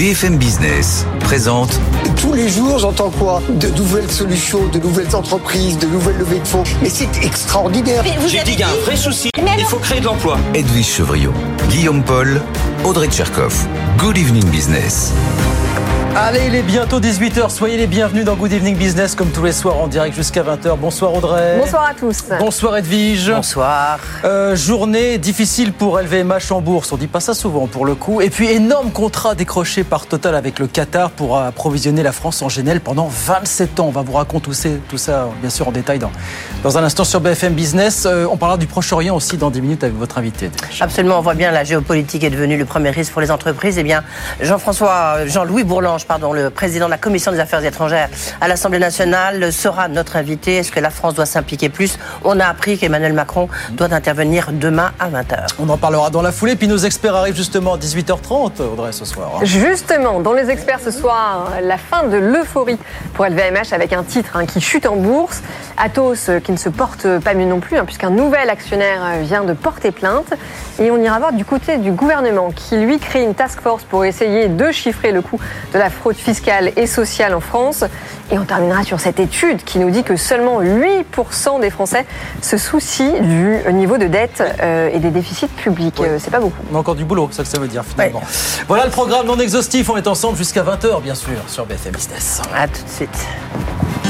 BFM Business présente Tous les jours, j'entends quoi? De nouvelles solutions, de nouvelles entreprises, de nouvelles levées de fonds. Mais c'est extraordinaire. J'ai dit qu'il y a un vrai souci. Il faut créer de l'emploi. Edwige Chevriot, Guillaume Paul, Audrey Tcherkov. Good Evening Business. Allez, il est bientôt 18h. Soyez les bienvenus dans Good Evening Business, comme tous les soirs en direct jusqu'à 20h. Bonsoir Audrey. Bonsoir à tous. Bonsoir Edwige. Bonsoir. Euh, journée difficile pour LVMH en bourse. On dit pas ça souvent pour le coup. Et puis énorme contrat décroché par Total avec le Qatar pour approvisionner la France en GNL pendant 27 ans. On va vous raconter tout ça, tout ça bien sûr en détail dans, dans un instant sur BFM Business. Euh, on parlera du Proche-Orient aussi dans 10 minutes avec votre invité. Absolument, on voit bien la géopolitique est devenue le premier risque pour les entreprises. Eh bien, Jean-François, Jean-Louis Bourlange, pardon, le président de la Commission des Affaires étrangères à l'Assemblée nationale, sera notre invité. Est-ce que la France doit s'impliquer plus? On a appris qu'Emmanuel Macron doit intervenir demain à 20h. On en parlera dans la foulée. Puis nos experts arrivent justement à 18h30, Audrey, ce soir. hein. Justement, dans les experts ce soir, la fin de l'euphorie pour LVMH avec un titre hein, qui chute en bourse. Atos euh, qui ne se porte pas mieux non plus, hein, puisqu'un nouvel actionnaire euh, vient de porter plainte. Et on ira voir du côté du gouvernement qui, lui, crée une task force pour essayer de chiffrer le coût de la fraude fiscale et sociale en France. Et on terminera sur cette étude qui nous dit que seulement 8% des Français se soucient du niveau de dette euh, et des déficits publics. Euh, C'est pas beaucoup. On a encore du boulot, c'est ça que ça veut dire finalement. Voilà le programme non exhaustif. On est ensemble jusqu'à 20h, bien sûr, sur BFM Business. À tout de suite.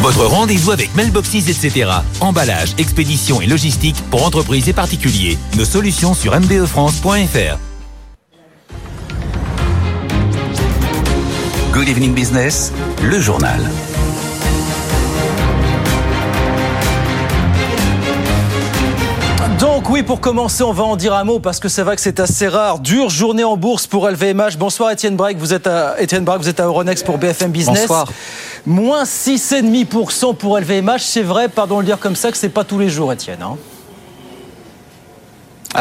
Votre rendez-vous avec Mailboxes, etc. Emballage, expédition et logistique pour entreprises et particuliers. Nos solutions sur mbefrance.fr. Good Evening Business, le journal. Donc oui, pour commencer, on va en dire un mot parce que c'est vrai que c'est assez rare. Dure journée en bourse pour LVMH. Bonsoir Étienne Braque, vous êtes à Étienne Braque, vous êtes à Euronext pour BFM Business. Bonsoir. Moins 6,5% pour LVMH, c'est vrai, pardon de le dire comme ça, que c'est pas tous les jours, Étienne. hein.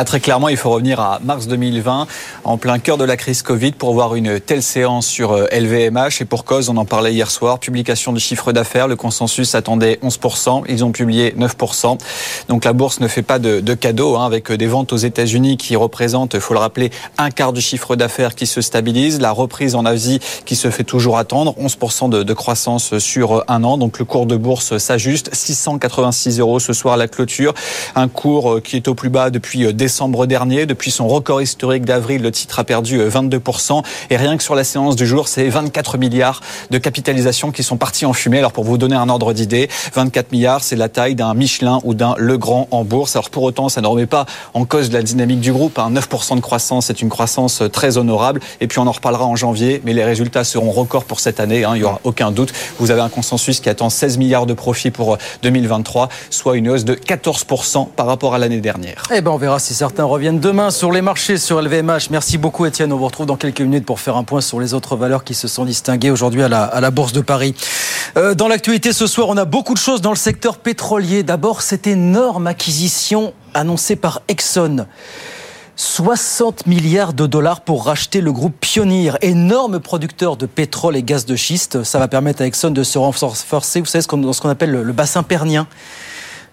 Ah, très clairement, il faut revenir à mars 2020, en plein cœur de la crise Covid, pour voir une telle séance sur euh, LVMH. Et pour cause, on en parlait hier soir, publication du chiffre d'affaires, le consensus attendait 11%, ils ont publié 9%. Donc la bourse ne fait pas de, de cadeaux, hein, avec des ventes aux États-Unis qui représentent, il faut le rappeler, un quart du chiffre d'affaires qui se stabilise, la reprise en Asie qui se fait toujours attendre, 11% de, de croissance sur un an. Donc le cours de bourse s'ajuste, 686 euros ce soir à la clôture, un cours euh, qui est au plus bas depuis euh, décembre dernier. Depuis son record historique d'avril, le titre a perdu euh, 22%. Et rien que sur la séance du jour, c'est 24 milliards de capitalisation qui sont partis en fumée. Alors pour vous donner un ordre d'idée, 24 milliards, c'est la taille d'un Michelin ou d'un Legrand en bourse. Alors pour autant, ça ne remet pas en cause la dynamique du groupe. hein. 9% de croissance, c'est une croissance euh, très honorable. Et puis on en reparlera en janvier, mais les résultats seront records pour cette année. hein. Il y aura aucun doute. Vous avez un consensus qui attend 16 milliards de profits pour euh, 2023, soit une hausse de 14% par rapport à l'année dernière. Eh ben, on verra si certains reviennent demain sur les marchés sur LVMH. Merci beaucoup, Étienne. On vous retrouve dans quelques minutes pour faire un point sur les autres valeurs qui se sont distinguées aujourd'hui à la, à la Bourse de Paris. Euh, dans l'actualité ce soir, on a beaucoup de choses dans le secteur pétrolier. D'abord, cette énorme acquisition annoncée par Exxon. 60 milliards de dollars pour racheter le groupe Pioneer, énorme producteur de pétrole et gaz de schiste. Ça va permettre à Exxon de se renforcer, vous savez, ce qu'on- dans ce qu'on appelle le, le bassin pernien.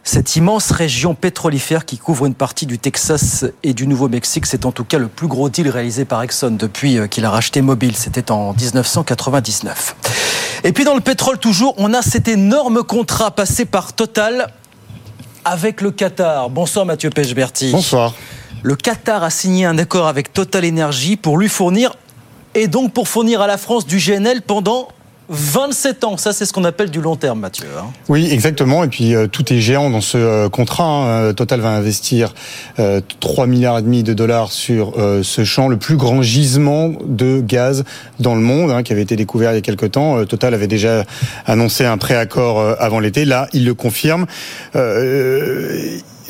Cette immense région pétrolifère qui couvre une partie du Texas et du Nouveau-Mexique, c'est en tout cas le plus gros deal réalisé par Exxon depuis euh, qu'il a racheté Mobil. C'était en 1999. Et puis dans le pétrole toujours, on a cet énorme contrat passé par Total avec le Qatar. Bonsoir Mathieu Pechberti. Bonsoir. Le Qatar a signé un accord avec Total Energy pour lui fournir et donc pour fournir à la France du GNL pendant 27 ans. Ça, c'est ce qu'on appelle du long terme, Mathieu. hein. Oui, exactement. Et puis euh, tout est géant dans ce euh, contrat. hein. Euh, Total va investir euh, 3 milliards et demi de dollars sur ce champ, le plus grand gisement de gaz dans le monde, hein, qui avait été découvert il y a quelque temps. Total avait déjà annoncé un préaccord avant l'été. Là, il le confirme.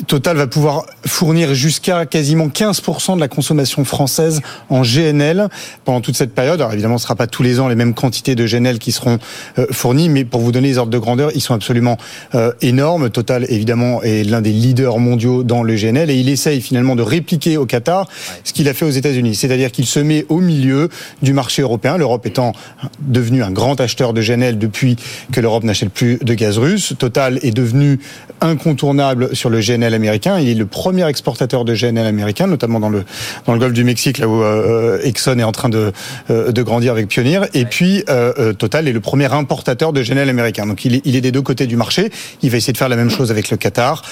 Total va pouvoir fournir jusqu'à quasiment 15% de la consommation française en GNL pendant toute cette période. Alors évidemment, ce ne sera pas tous les ans les mêmes quantités de GNL qui seront euh, fournies, mais pour vous donner les ordres de grandeur, ils sont absolument euh, énormes. Total, évidemment, est l'un des leaders mondiaux dans le GNL et il essaye finalement de répliquer au Qatar ce qu'il a fait aux États-Unis. C'est-à-dire qu'il se met au milieu du marché européen, l'Europe étant devenue un grand acheteur de GNL depuis que l'Europe n'achète plus de gaz russe. Total est devenu incontournable sur le GNL GNL américain. Il est le premier exportateur de GNL américain, notamment dans le dans le golfe du Mexique, là où Exxon est en train de de grandir avec Pioneer. Et puis Total est le premier importateur de GNL américain. Donc il est, il est des deux côtés du marché. Il va essayer de faire la même chose avec le Qatar.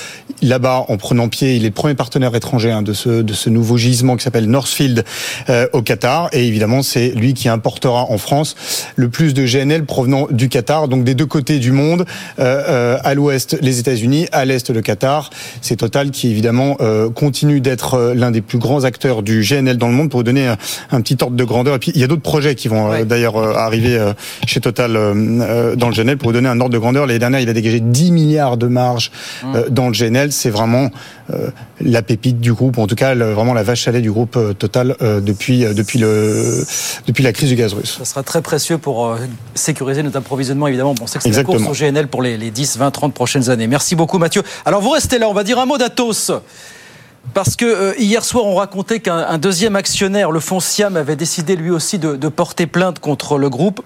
Là-bas, en prenant pied, il est le premier partenaire étranger hein, de ce de ce nouveau gisement qui s'appelle Northfield au Qatar. Et évidemment, c'est lui qui importera en France le plus de GNL provenant du Qatar, donc des deux côtés du monde, euh, euh, à l'ouest les États-Unis, à l'est le Qatar. C'est Total qui évidemment euh, continue d'être l'un des plus grands acteurs du GNL dans le monde pour vous donner un, petit ordre de grandeur. Et puis il y a d'autres projets qui vont d'ailleurs arriver chez Total dans le GNL pour vous donner un ordre de grandeur. L'année dernière, il a dégagé 10 milliards de marge mmh. dans le GNL. C'est vraiment la pépite du groupe, en tout cas vraiment la vache à lait du groupe Total depuis depuis le depuis la crise du gaz russe. Ça sera très précieux pour sécuriser notre approvisionnement évidemment. On sait que c'est la course au GNL pour les, 10, 20, 30 prochaines années. Merci beaucoup Mathieu. Alors vous restez là, on va dire un mot d'Atos. Parce que euh, hier soir, on racontait qu'un deuxième actionnaire, le fonds Siam, avait décidé lui aussi de, porter plainte contre le groupe.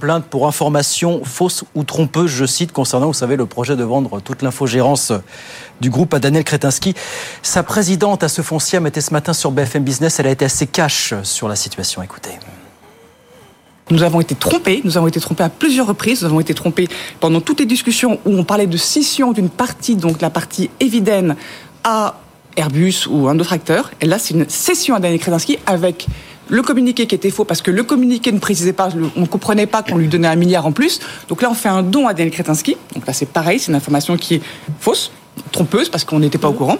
Plainte pour information fausse ou trompeuse, je cite, concernant, vous savez, le projet de vendre toute l'infogérance du groupe à Daniel Kretinsky. Sa présidente à ce fonds Siam était ce matin sur BFM Business. Elle a été assez cash sur la situation. Écoutez. Nous avons été trompés, nous avons été trompés à plusieurs reprises, nous avons été trompés pendant toutes les discussions où on parlait de scission d'une partie, donc la partie Eviden à Airbus ou un autre acteur. Et là, c'est une cession à Daniel Kretinsky avec le communiqué qui était faux parce que le communiqué ne précisait pas, on ne comprenait pas qu'on lui donnait un milliard en plus. Donc là, on fait un don à Daniel Kretinsky. Donc là, c'est pareil, c'est une information qui est fausse, trompeuse parce qu'on n'était pas au courant.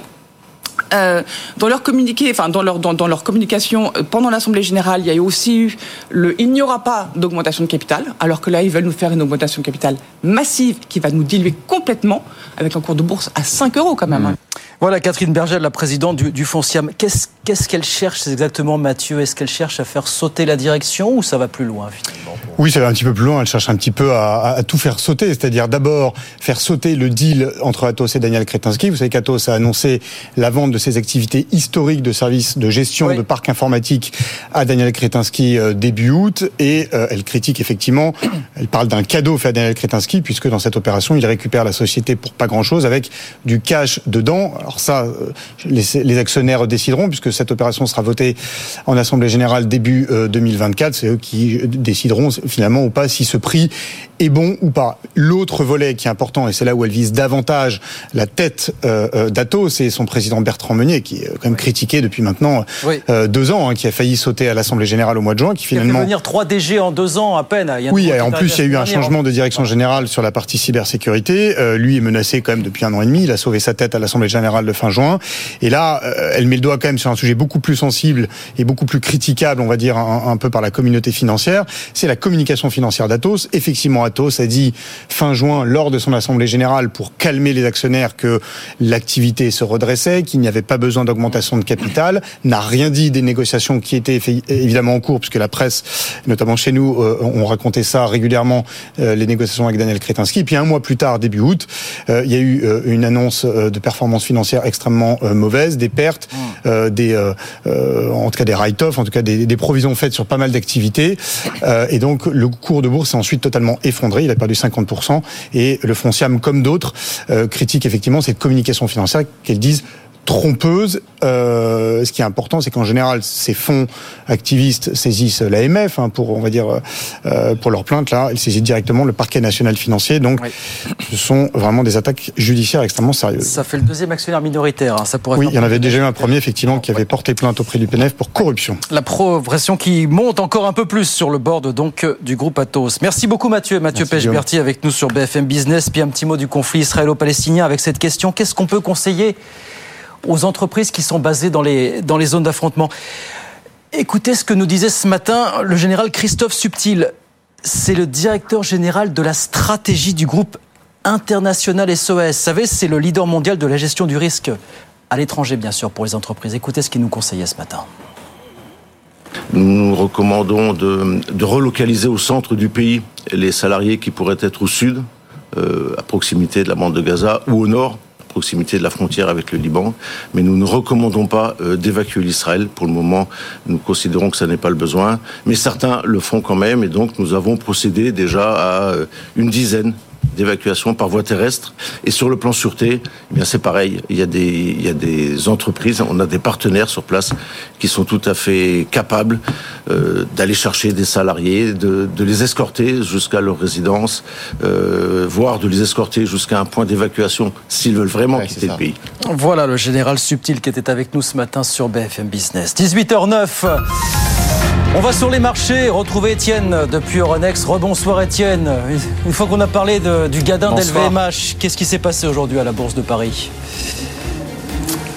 Euh, dans leur communiqué, enfin dans leur dans, leur communication euh, pendant l'assemblée générale, il y a aussi eu le il n'y aura pas d'augmentation de capital, alors que là ils veulent nous faire une augmentation de capital massive qui va nous diluer complètement avec un cours de bourse à 5 euros quand même. Hein. Voilà Catherine Berger, la présidente du, du Fonciam. Qu'est-ce qu'elle cherche exactement, Mathieu? Est-ce qu'elle cherche à faire sauter la direction ou ça va plus loin finalement? Oui, ça va un petit peu plus loin. Elle cherche un petit peu à, à tout faire sauter, c'est-à-dire d'abord faire sauter le deal entre Atos et Daniel Kretinsky. Vous savez qu'Atos a annoncé la vente de ses activités historiques de services de gestion de parcs informatiques à Daniel Kretinsky euh, début août et euh, elle critique effectivement, elle parle d'un cadeau fait à Daniel Kretinsky puisque dans cette opération, il récupère la société pour pas grand-chose avec du cash dedans. Alors ça, euh, les, actionnaires décideront, puisque cette opération sera votée en Assemblée Générale début 2024. Euh, C'est eux qui décideront finalement ou pas si ce prix est bon ou pas. L'autre volet qui est important, et c'est là où elle vise davantage la tête euh, d'Atos, c'est son président Bertrand Meunier, qui est quand même critiqué depuis maintenant deux ans, hein, qui a failli sauter à l'Assemblée Générale au mois de juin, qui finalement... Il a fait venir 3 DG en deux ans à peine. oui, et en plus, il y a eu un changement de direction générale sur la partie cybersécurité. lui est menacé quand même depuis un an et demi. Il a sauvé sa tête à l'Assemblée Générale de fin juin. Et là, euh, elle met le doigt quand même sur un sujet beaucoup plus sensible et beaucoup plus critiquable, on va dire, un, peu par la communauté financière. C'est la communication financière d'Atos. Effectivement, Atos a dit fin juin, lors de son assemblée générale, pour calmer les actionnaires, que l'activité se redressait, qu'il n'y avait pas besoin d'augmentation de capital, n'a rien dit des négociations qui étaient évidemment en cours, puisque la presse, notamment chez nous, euh, ont raconté ça régulièrement, euh, les négociations avec Daniel Kretinsky. Puis un mois plus tard, début août, il y a eu une annonce de performance financière extrêmement euh, mauvaise, des pertes, mmh. euh, des, euh, en tout cas des write-off, en tout cas des, des, provisions faites sur pas mal d'activités. et donc le cours de bourse s'est ensuite totalement effondré. Il a perdu 50%. Et le Fonciam, comme d'autres, critique effectivement cette communication financière qu'elles disent trompeuse. Euh, ce qui est important, c'est qu'en général, ces fonds activistes saisissent l'AMF hein, pour, on va dire, euh, pour leur plainte. Là, ils saisissent directement le parquet national financier. Donc, ce sont vraiment des attaques judiciaires extrêmement sérieuses. Ça fait le deuxième actionnaire minoritaire. Hein. Ça pourrait. Oui, il y en avait déjà eu un premier, effectivement, qui avait porté plainte auprès du PNF pour corruption. La progression qui monte encore un peu plus sur le board donc du groupe Atos. Merci beaucoup, Mathieu. Mathieu Pechberti avec nous sur BFM Business. Puis un petit mot du conflit israélo-palestinien avec cette question. Qu'est-ce qu'on peut conseiller aux entreprises qui sont basées dans les, dans les zones d'affrontement. Écoutez ce que nous disait ce matin le général Christophe Subtil. C'est le directeur général de la stratégie du groupe international SOS. Vous savez, c'est le leader mondial de la gestion du risque à l'étranger, bien sûr, pour les entreprises. Écoutez ce qu'il nous conseillait ce matin. Nous recommandons de, de, relocaliser au centre du pays les salariés qui pourraient être au sud, euh, à proximité de la bande de Gaza, ou au nord, proximité de la frontière avec le Liban, mais nous ne recommandons pas euh, d'évacuer l'Israël. Pour le moment, nous considérons que ça n'est pas le besoin, mais certains le font quand même, et donc nous avons procédé déjà à euh, une dizaine d'évacuation par voie terrestre. Et sur le plan sûreté, eh bien c'est pareil. Il y a des il y a des entreprises, on a des partenaires sur place qui sont tout à fait capables euh, d'aller chercher des salariés, de, de les escorter jusqu'à leur résidence, euh, voire de les escorter jusqu'à un point d'évacuation s'ils veulent vraiment quitter le pays. Voilà le général Subtil qui était avec nous ce matin sur BFM Business. 18h09. On va sur les marchés, retrouver Étienne depuis Euronext. Rebonsoir Étienne. Une fois qu'on a parlé de, du gadin d'LVMH, qu'est-ce qui s'est passé aujourd'hui à la Bourse de Paris?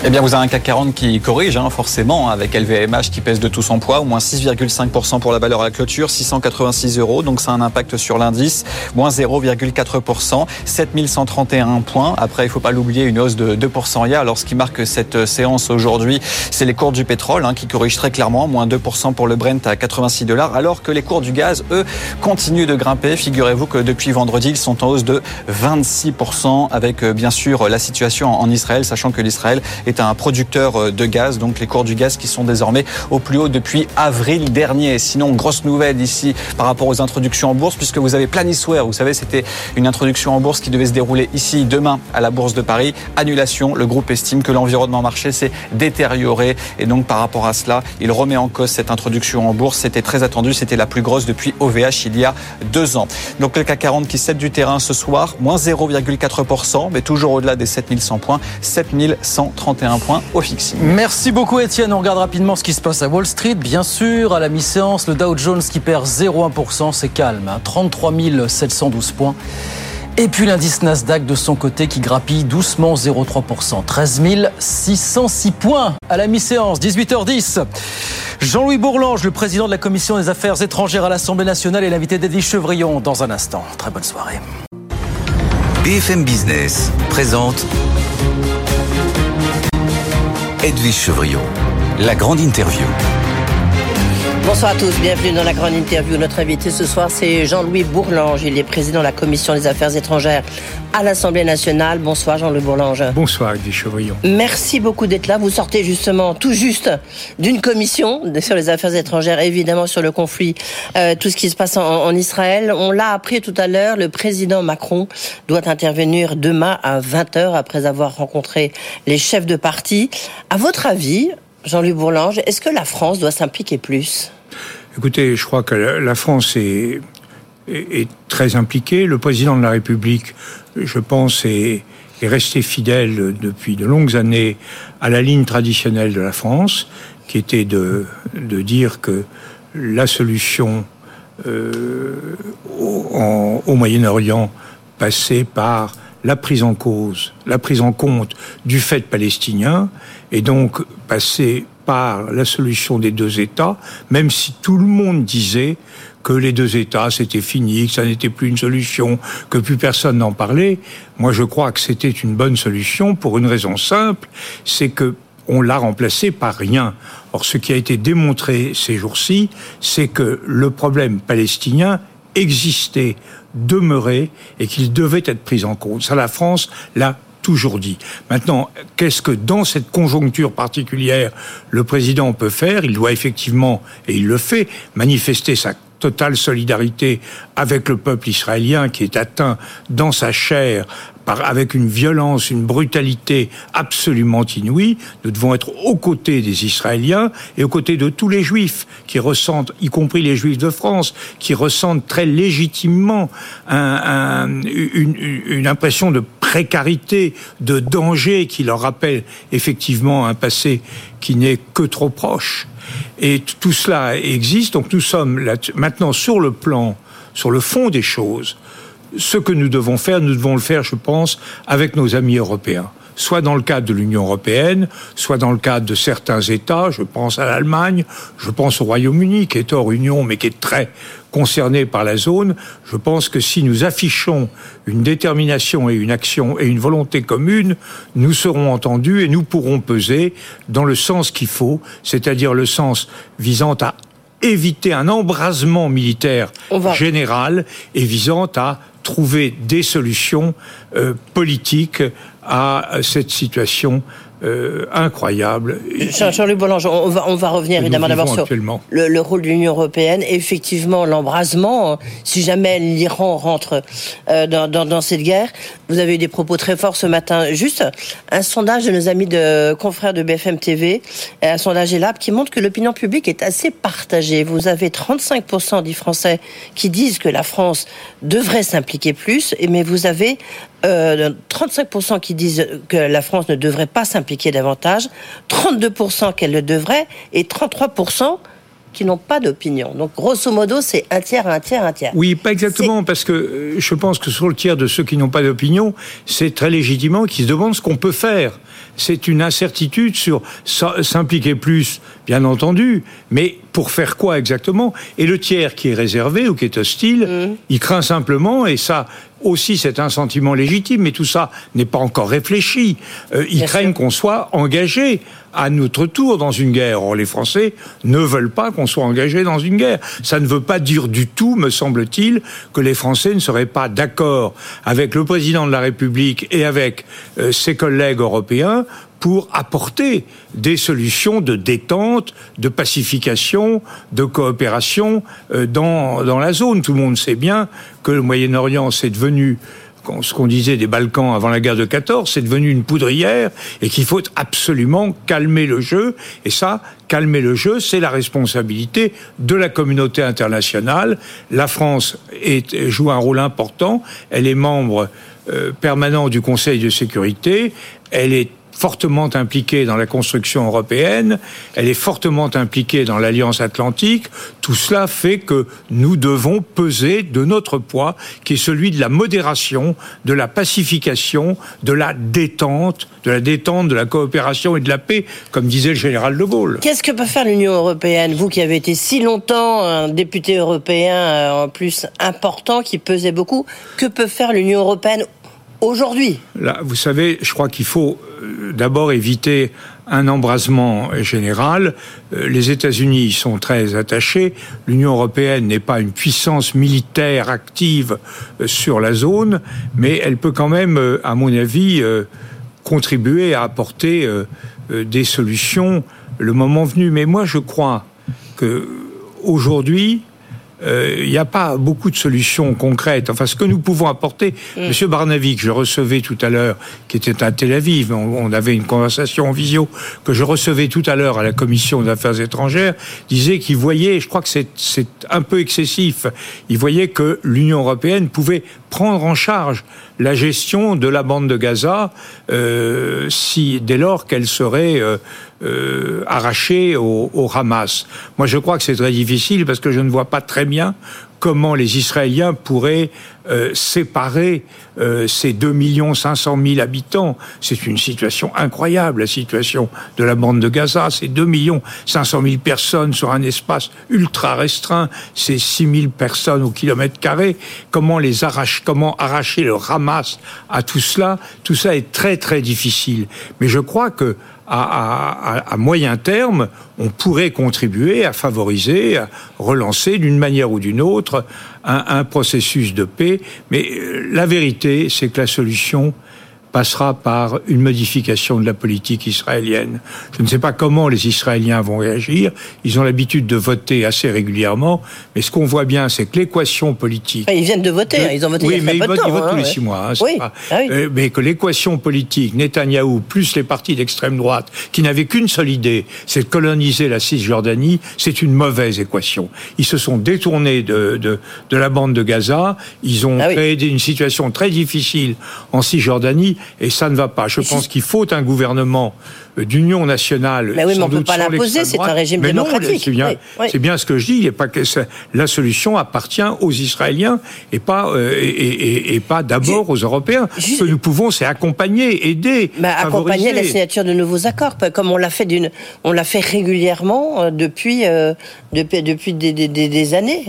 Eh bien, vous avez un CAC 40 qui corrige, hein, forcément, avec LVMH qui pèse de tout son poids, au moins 6,5% pour la valeur à la clôture, 686 euros, donc ça a un impact sur l'indice, moins 0,4%, 7131 points. Après, il ne faut pas l'oublier, une hausse de 2% hier. Alors, ce qui marque cette séance aujourd'hui, c'est les cours du pétrole hein, qui corrigent très clairement, moins 2% pour le Brent à 86 dollars, alors que les cours du gaz, eux, continuent de grimper. Figurez-vous que depuis vendredi, ils sont en hausse de 26%, avec euh, bien sûr la situation en Israël, sachant que l'Israël est est un producteur euh, de gaz, donc les cours du gaz qui sont désormais au plus haut depuis avril dernier. Sinon, grosse nouvelle ici par rapport aux introductions en bourse, puisque vous avez Planisware, vous savez, c'était une introduction en bourse qui devait se dérouler ici demain à la Bourse de Paris. Annulation, le groupe estime que l'environnement marché s'est détérioré et donc par rapport à cela, il remet en cause cette introduction en bourse. C'était très attendu, c'était la plus grosse depuis OVH il y a deux ans. Donc le CAC 40 qui cède du terrain ce soir, moins 0,4%, mais toujours au-delà des 7100 points, 7130. Merci beaucoup Étienne. On regarde rapidement ce qui se passe à Wall Street. Bien sûr, à la mi-séance, le Dow Jones qui perd 0,1%, c'est calme. Hein, 33 712 points. Et puis l'indice Nasdaq de son côté qui grappille doucement 0,3%. 13 606 points à la mi-séance, 18h10. Jean-Louis Bourlange, le président de la Commission des Affaires étrangères à l'Assemblée nationale, est l'invité d'Eddie Chevrillon dans un instant. Très bonne soirée. BFM Business présente Edwige Chevrillon, la grande interview. Bonsoir à tous, bienvenue dans la grande interview. Notre invité ce soir, c'est Jean-Louis Bourlange. Il est président de la Commission des Affaires étrangères à l'Assemblée nationale. Bonsoir Jean-Louis Bourlange. Bonsoir Edwige Chevrillon. Merci beaucoup d'être là. Vous sortez justement tout juste d'une commission sur les affaires étrangères, évidemment sur le conflit, euh, tout ce qui se passe en, en Israël. On l'a appris tout à l'heure, le président Macron doit intervenir demain à 20h après avoir rencontré les chefs de parti. À votre avis, Jean-Louis Bourlange, est-ce que la France doit s'impliquer plus? Écoutez, je crois que la France est, très impliquée. Le président de la République, je pense, est, est resté fidèle depuis de longues années à la ligne traditionnelle de la France, qui était de, de dire que la solution euh, au, au Moyen-Orient passait par la prise en cause, la prise en compte du fait palestinien, et donc passer par la solution des deux États, même si tout le monde disait que les deux États c'était fini, que ça n'était plus une solution, que plus personne n'en parlait. Moi, je crois que c'était une bonne solution pour une raison simple, c'est que on l'a remplacé par rien. Or, ce qui a été démontré ces jours-ci, c'est que le problème palestinien existait, demeurait et qu'il devait être pris en compte. Ça, la France l'a toujours dit. Maintenant, qu'est-ce que dans cette conjoncture particulière le président peut faire? Il doit effectivement, et il le fait, manifester sa totale solidarité avec le peuple israélien qui est atteint dans sa chair par, avec une violence, une brutalité absolument inouïe. Nous devons être aux côtés des Israéliens et aux côtés de tous les Juifs qui ressentent, y compris les Juifs de France, qui ressentent très légitimement un, un, une, une impression de précarité, de danger qui leur rappelle effectivement un passé qui n'est que trop proche. Et tout cela existe. Donc nous sommes maintenant sur le plan, sur le fond des choses. Ce que nous devons faire, nous devons le faire, je pense, avec nos amis européens soit dans le cadre de l'Union européenne, soit dans le cadre de certains États, je pense à l'Allemagne, je pense au Royaume-Uni, qui est hors Union, mais qui est très concerné par la zone. Je pense que si nous affichons une détermination et une action et une volonté commune, nous serons entendus et nous pourrons peser dans le sens qu'il faut, c'est-à-dire le sens visant à éviter un embrasement militaire général et visant à trouver des solutions euh, politiques à cette situation euh, incroyable. Jean-Luc Boulanger, on va, on va revenir évidemment d'abord sur le, le, rôle de l'Union européenne. Effectivement, l'embrasement, si jamais l'Iran rentre euh, dans, dans, dans, cette guerre, vous avez eu des propos très forts ce matin. Juste un sondage de nos amis de confrères de BFM TV, un sondage ELAB qui montre que l'opinion publique est assez partagée. Vous avez 35% des Français qui disent que la France devrait s'impliquer plus, mais vous avez euh, 35% qui disent que la France ne devrait pas s'impliquer davantage, 32% qu'elle le devrait, et 33% qui n'ont pas d'opinion. Donc, grosso modo, c'est un tiers, un tiers, un tiers. Oui, pas exactement, parce que euh, je pense que sur le tiers de ceux qui n'ont pas d'opinion, c'est très légitimement qu'ils se demandent ce qu'on peut faire. C'est une incertitude sur s'impliquer plus, bien entendu, mais pour faire quoi exactement? Et le tiers qui est réservé ou qui est hostile, mmh. il craint simplement, et ça, aussi c'est un sentiment légitime, mais tout ça n'est pas encore réfléchi. Euh, ils craignent qu'on soit engagé à notre tour dans une guerre. Or, les Français ne veulent pas qu'on soit engagé dans une guerre. Ça ne veut pas dire du tout, me semble-t-il, que les Français ne seraient pas d'accord avec le président de la République et avec euh, ses collègues européens pour apporter des solutions de détente, de pacification, de coopération euh, dans, dans la zone. Tout le monde sait bien que le Moyen-Orient, c'est devenu ce qu'on disait des Balkans avant la guerre de 14, c'est devenu une poudrière et qu'il faut absolument calmer le jeu. Et ça, calmer le jeu, c'est la responsabilité de la communauté internationale. La France joue un rôle important. Elle est membre euh, permanent du Conseil de sécurité. Elle est fortement impliquée dans la construction européenne, elle est fortement impliquée dans l'Alliance atlantique. Tout cela fait que nous devons peser de notre poids, qui est celui de la modération, de la pacification, de la détente, de la détente, de la coopération et de la paix, comme disait le général de Gaulle. Qu'est-ce que peut faire l'Union européenne, vous qui avez été si longtemps un député européen euh, en plus important, qui pesait beaucoup, que peut faire l'Union européenne aujourd'hui Là, vous savez, je crois qu'il faut euh, d'abord éviter un embrasement général. Euh, les États-Unis sont très attachés. L'Union européenne n'est pas une puissance militaire active euh, sur la zone, mais elle peut quand même, à mon avis, contribuer à apporter des solutions le moment venu. Mais moi, je crois que aujourd'hui, il euh, n'y a pas beaucoup de solutions concrètes. Enfin, ce que nous pouvons apporter, mm. Monsieur Barnavic, je recevais tout à l'heure, qui était à Tel Aviv, on, avait une conversation en visio que je recevais tout à l'heure à la commission des affaires étrangères, disait qu'il voyait, je crois que c'est un peu excessif, il voyait que l'Union européenne pouvait prendre en charge la gestion de la bande de Gaza euh, si dès lors qu'elle serait euh, euh, arrachée au, au, Hamas. Moi, je crois que c'est très difficile parce que je ne vois pas très bien comment les Israéliens pourraient euh, séparer euh, ces 2 500 000 habitants. C'est une situation incroyable, la situation de la bande de Gaza. C'est 2 500 000 personnes sur un espace ultra restreint. C'est 6 000 personnes au kilomètre carré. Comment les arracher, comment arracher le Hamas à tout cela? Tout ça est très très difficile. Mais je crois que à, moyen terme, on pourrait contribuer à favoriser, à relancer d'une manière ou d'une autre un, processus de paix. Mais euh, la vérité, c'est que la solution, passera par une modification de la politique israélienne. Je ne sais pas comment les Israéliens vont réagir. Ils ont l'habitude de voter assez régulièrement, mais ce qu'on voit bien, c'est que l'équation politique. Ils viennent de voter, ils ont voté oui, il y a mais ils votent, ils votent hein, tous les six mois. Hein, oui. Pas, ah oui. euh, mais que l'équation politique, Netanyahou plus les partis d'extrême droite, qui n'avaient qu'une seule idée, c'est de coloniser la Cisjordanie, c'est une mauvaise équation. Ils se sont détournés de, de, de la bande de Gaza, ils ont ah créé une situation très difficile en Cisjordanie, et ça ne va pas. Je pense qu'il faut un gouvernement euh, d'union nationale. Mais oui, mais on ne peut pas l'imposer, c'est un régime mais démocratique. C'est bien, oui, oui. bien, ce que je dis. Il pas que la solution appartient aux Israéliens et pas, euh, et, et, et, pas d'abord aux Européens. Ce que nous pouvons, c'est accompagner, aider, bah, accompagner la signature de nouveaux accords, comme on l'a fait d'une, on l'a fait régulièrement euh, depuis, euh, depuis, depuis des, des, des, années.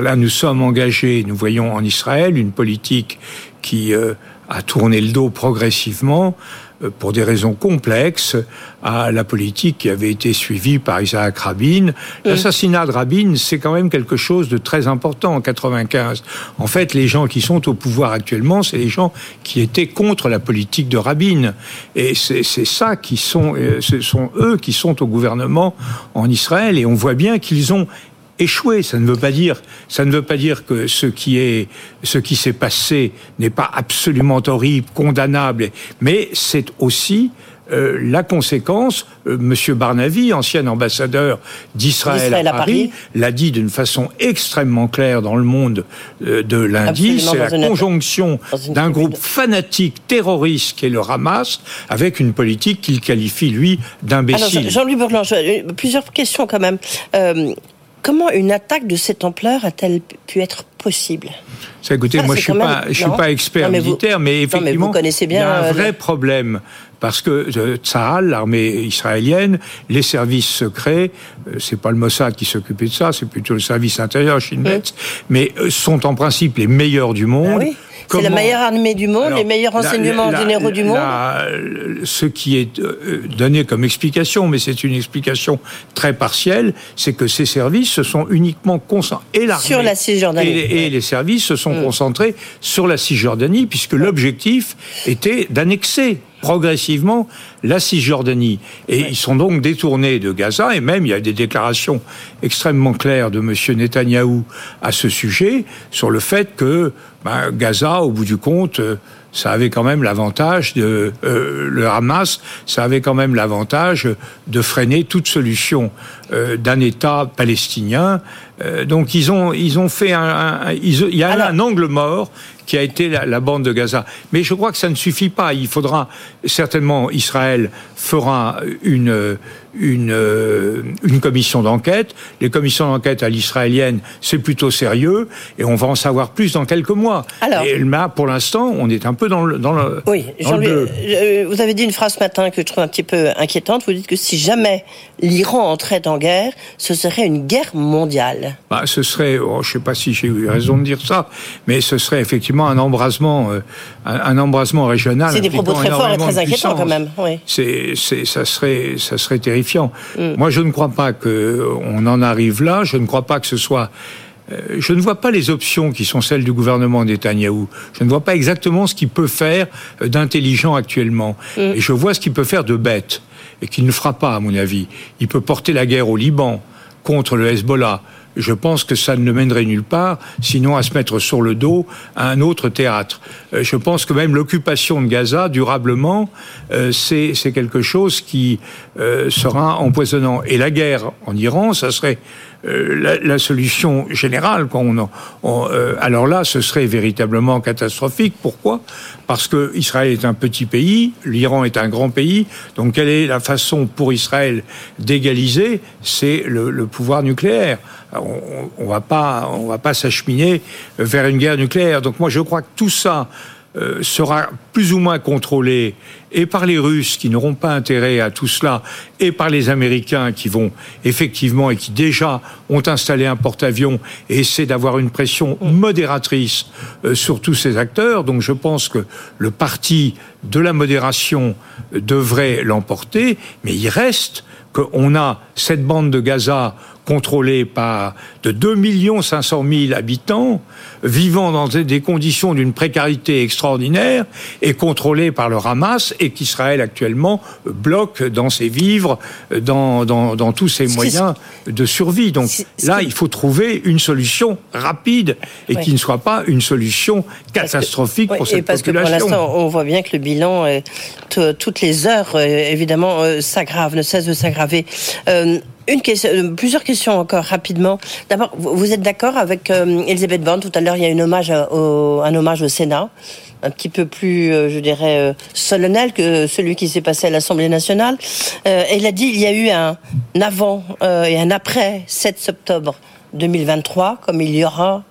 Là, nous sommes engagés. Nous voyons en Israël une politique qui euh, a tourné le dos progressivement euh, pour des raisons complexes, à la politique qui avait été suivie par Isaac Rabin. L'assassinat de Rabin, c'est quand même quelque chose de très important en 95. En fait, les gens qui sont au pouvoir actuellement, c'est les gens qui étaient contre la politique de Rabin. Et c'est ça qui sont, euh, ce sont eux qui sont au gouvernement en Israël. Et on voit bien qu'ils ont échoué. Ça ne veut pas dire, ça ne veut pas dire que ce qui est, ce qui s'est passé n'est pas absolument horrible, condamnable, mais c'est aussi euh, la conséquence, euh, Monsieur Barnavi, ancien ambassadeur d'Israël à, Paris, l'a dit d'une façon extrêmement claire dans le monde euh, de lundi. C'est la conjonction d'un groupe fanatique terroriste qui est le Hamas avec une politique qu'il qualifie lui d'imbécile. Jean-Louis Bourlange, plusieurs questions quand même. Comment une attaque de cette ampleur a-t-elle pu être possible? Ça, écoutez, moi je suis je suis pas expert militaire, mais effectivement, il y a un vrai problème parce que euh, Tsahal, l'armée israélienne, les services secrets, euh, c'est pas le Mossad qui s'occupait de ça, c'est plutôt le service intérieur, Shin Bet, mais euh, sont en principe les meilleurs du monde. Ah c'est la meilleure armée du monde, les meilleurs renseignements généraux du monde. ce qui est donné comme explication, mais c'est une explication très partielle, c'est que ces services se sont uniquement concentrés sur la Cisjordanie et, les services se sont mm. concentrés sur la Cisjordanie puisque l'objectif était d'annexer progressivement la Cisjordanie. Et ils sont donc détournés de Gaza, et même il y a des déclarations extrêmement claires de M. Netanyahou à ce sujet, sur le fait que ben, Gaza, au bout du compte, euh, ça avait quand même l'avantage de euh, le Hamas, ça avait quand même l'avantage de freiner toute solution euh, d'un État palestinien. donc ils ont ils ont fait un, il y a un angle mort qui a été la, bande de Gaza. Mais je crois que ça ne suffit pas. Il faudra certainement Israël fera une une, euh, une commission d'enquête. Les commissions d'enquête à l'israélienne, c'est plutôt sérieux, et on va en savoir plus dans quelques mois. Alors, et là, pour l'instant, on est un peu dans le, dans le, oui, dans euh, vous avez dit une phrase ce matin que je trouve un petit peu inquiétante. Vous dites que si jamais l'Iran entrait en guerre, ce serait une guerre mondiale. Bah, ce serait, oh, je ne sais pas si j'ai eu raison de dire ça, mais ce serait effectivement un embrasement, euh, un, embrasement régional. C'est des propos très forts et très inquiétants quand même. Oui. C'est, ça serait, ça serait terrifiant. Mm. Moi, je ne crois pas qu'on en arrive là. Je ne crois pas que ce soit euh, je ne vois pas les options qui sont celles du gouvernement Netanyahou. Je ne vois pas exactement ce qu'il peut faire euh, d'intelligent actuellement. Mm. Et je vois ce qu'il peut faire de bête, et qu'il ne fera pas, à mon avis. Il peut porter la guerre au Liban contre le Hezbollah je pense que ça ne mènerait nulle part, sinon à se mettre sur le dos à un autre théâtre. Euh, je pense que même l'occupation de Gaza, durablement, euh, c'est quelque chose qui euh, sera empoisonnant. Et la guerre en Iran, ça serait euh, la, solution générale. Quand on, euh, alors là, ce serait véritablement catastrophique. Pourquoi? Parce que Israël est un petit pays, l'Iran est un grand pays. Donc, quelle est la façon pour Israël d'égaliser? C'est le, pouvoir nucléaire. On, on va pas, on va pas s'acheminer vers une guerre nucléaire. Donc, moi, je crois que tout ça euh, sera plus ou moins contrôlé et par les Russes qui n'auront pas intérêt à tout cela et par les Américains qui vont effectivement et qui déjà ont installé un porte-avions et essaient d'avoir une pression modératrice euh, sur tous ces acteurs. Donc je pense que le parti de la modération devrait l'emporter, mais il reste qu'on a cette bande de Gaza contrôlée par de 2 500 000 habitants, vivant dans des conditions d'une précarité extraordinaire, et contrôlée par le Hamas, et qu'Israël actuellement bloque dans ses vivres, dans, dans, tous ses moyens de survie. Donc là, il faut trouver une solution rapide et qui ne soit pas une solution catastrophique pour cette parce population. Que pour l'instant, on voit bien que le bilan, toutes les heures, euh, évidemment, euh, s'aggrave, ne cesse de s'aggraver. Euh, une question, euh, plusieurs questions encore rapidement. D'abord, vous êtes d'accord avec euh, Elisabeth Borne Tout à l'heure, il y a une hommage au, un hommage au Sénat, un petit peu plus, je dirais, solennel que celui qui s'est passé à l'Assemblée nationale. elle a dit il y a eu un avant et un après 7 octobre 2023, comme il y aura,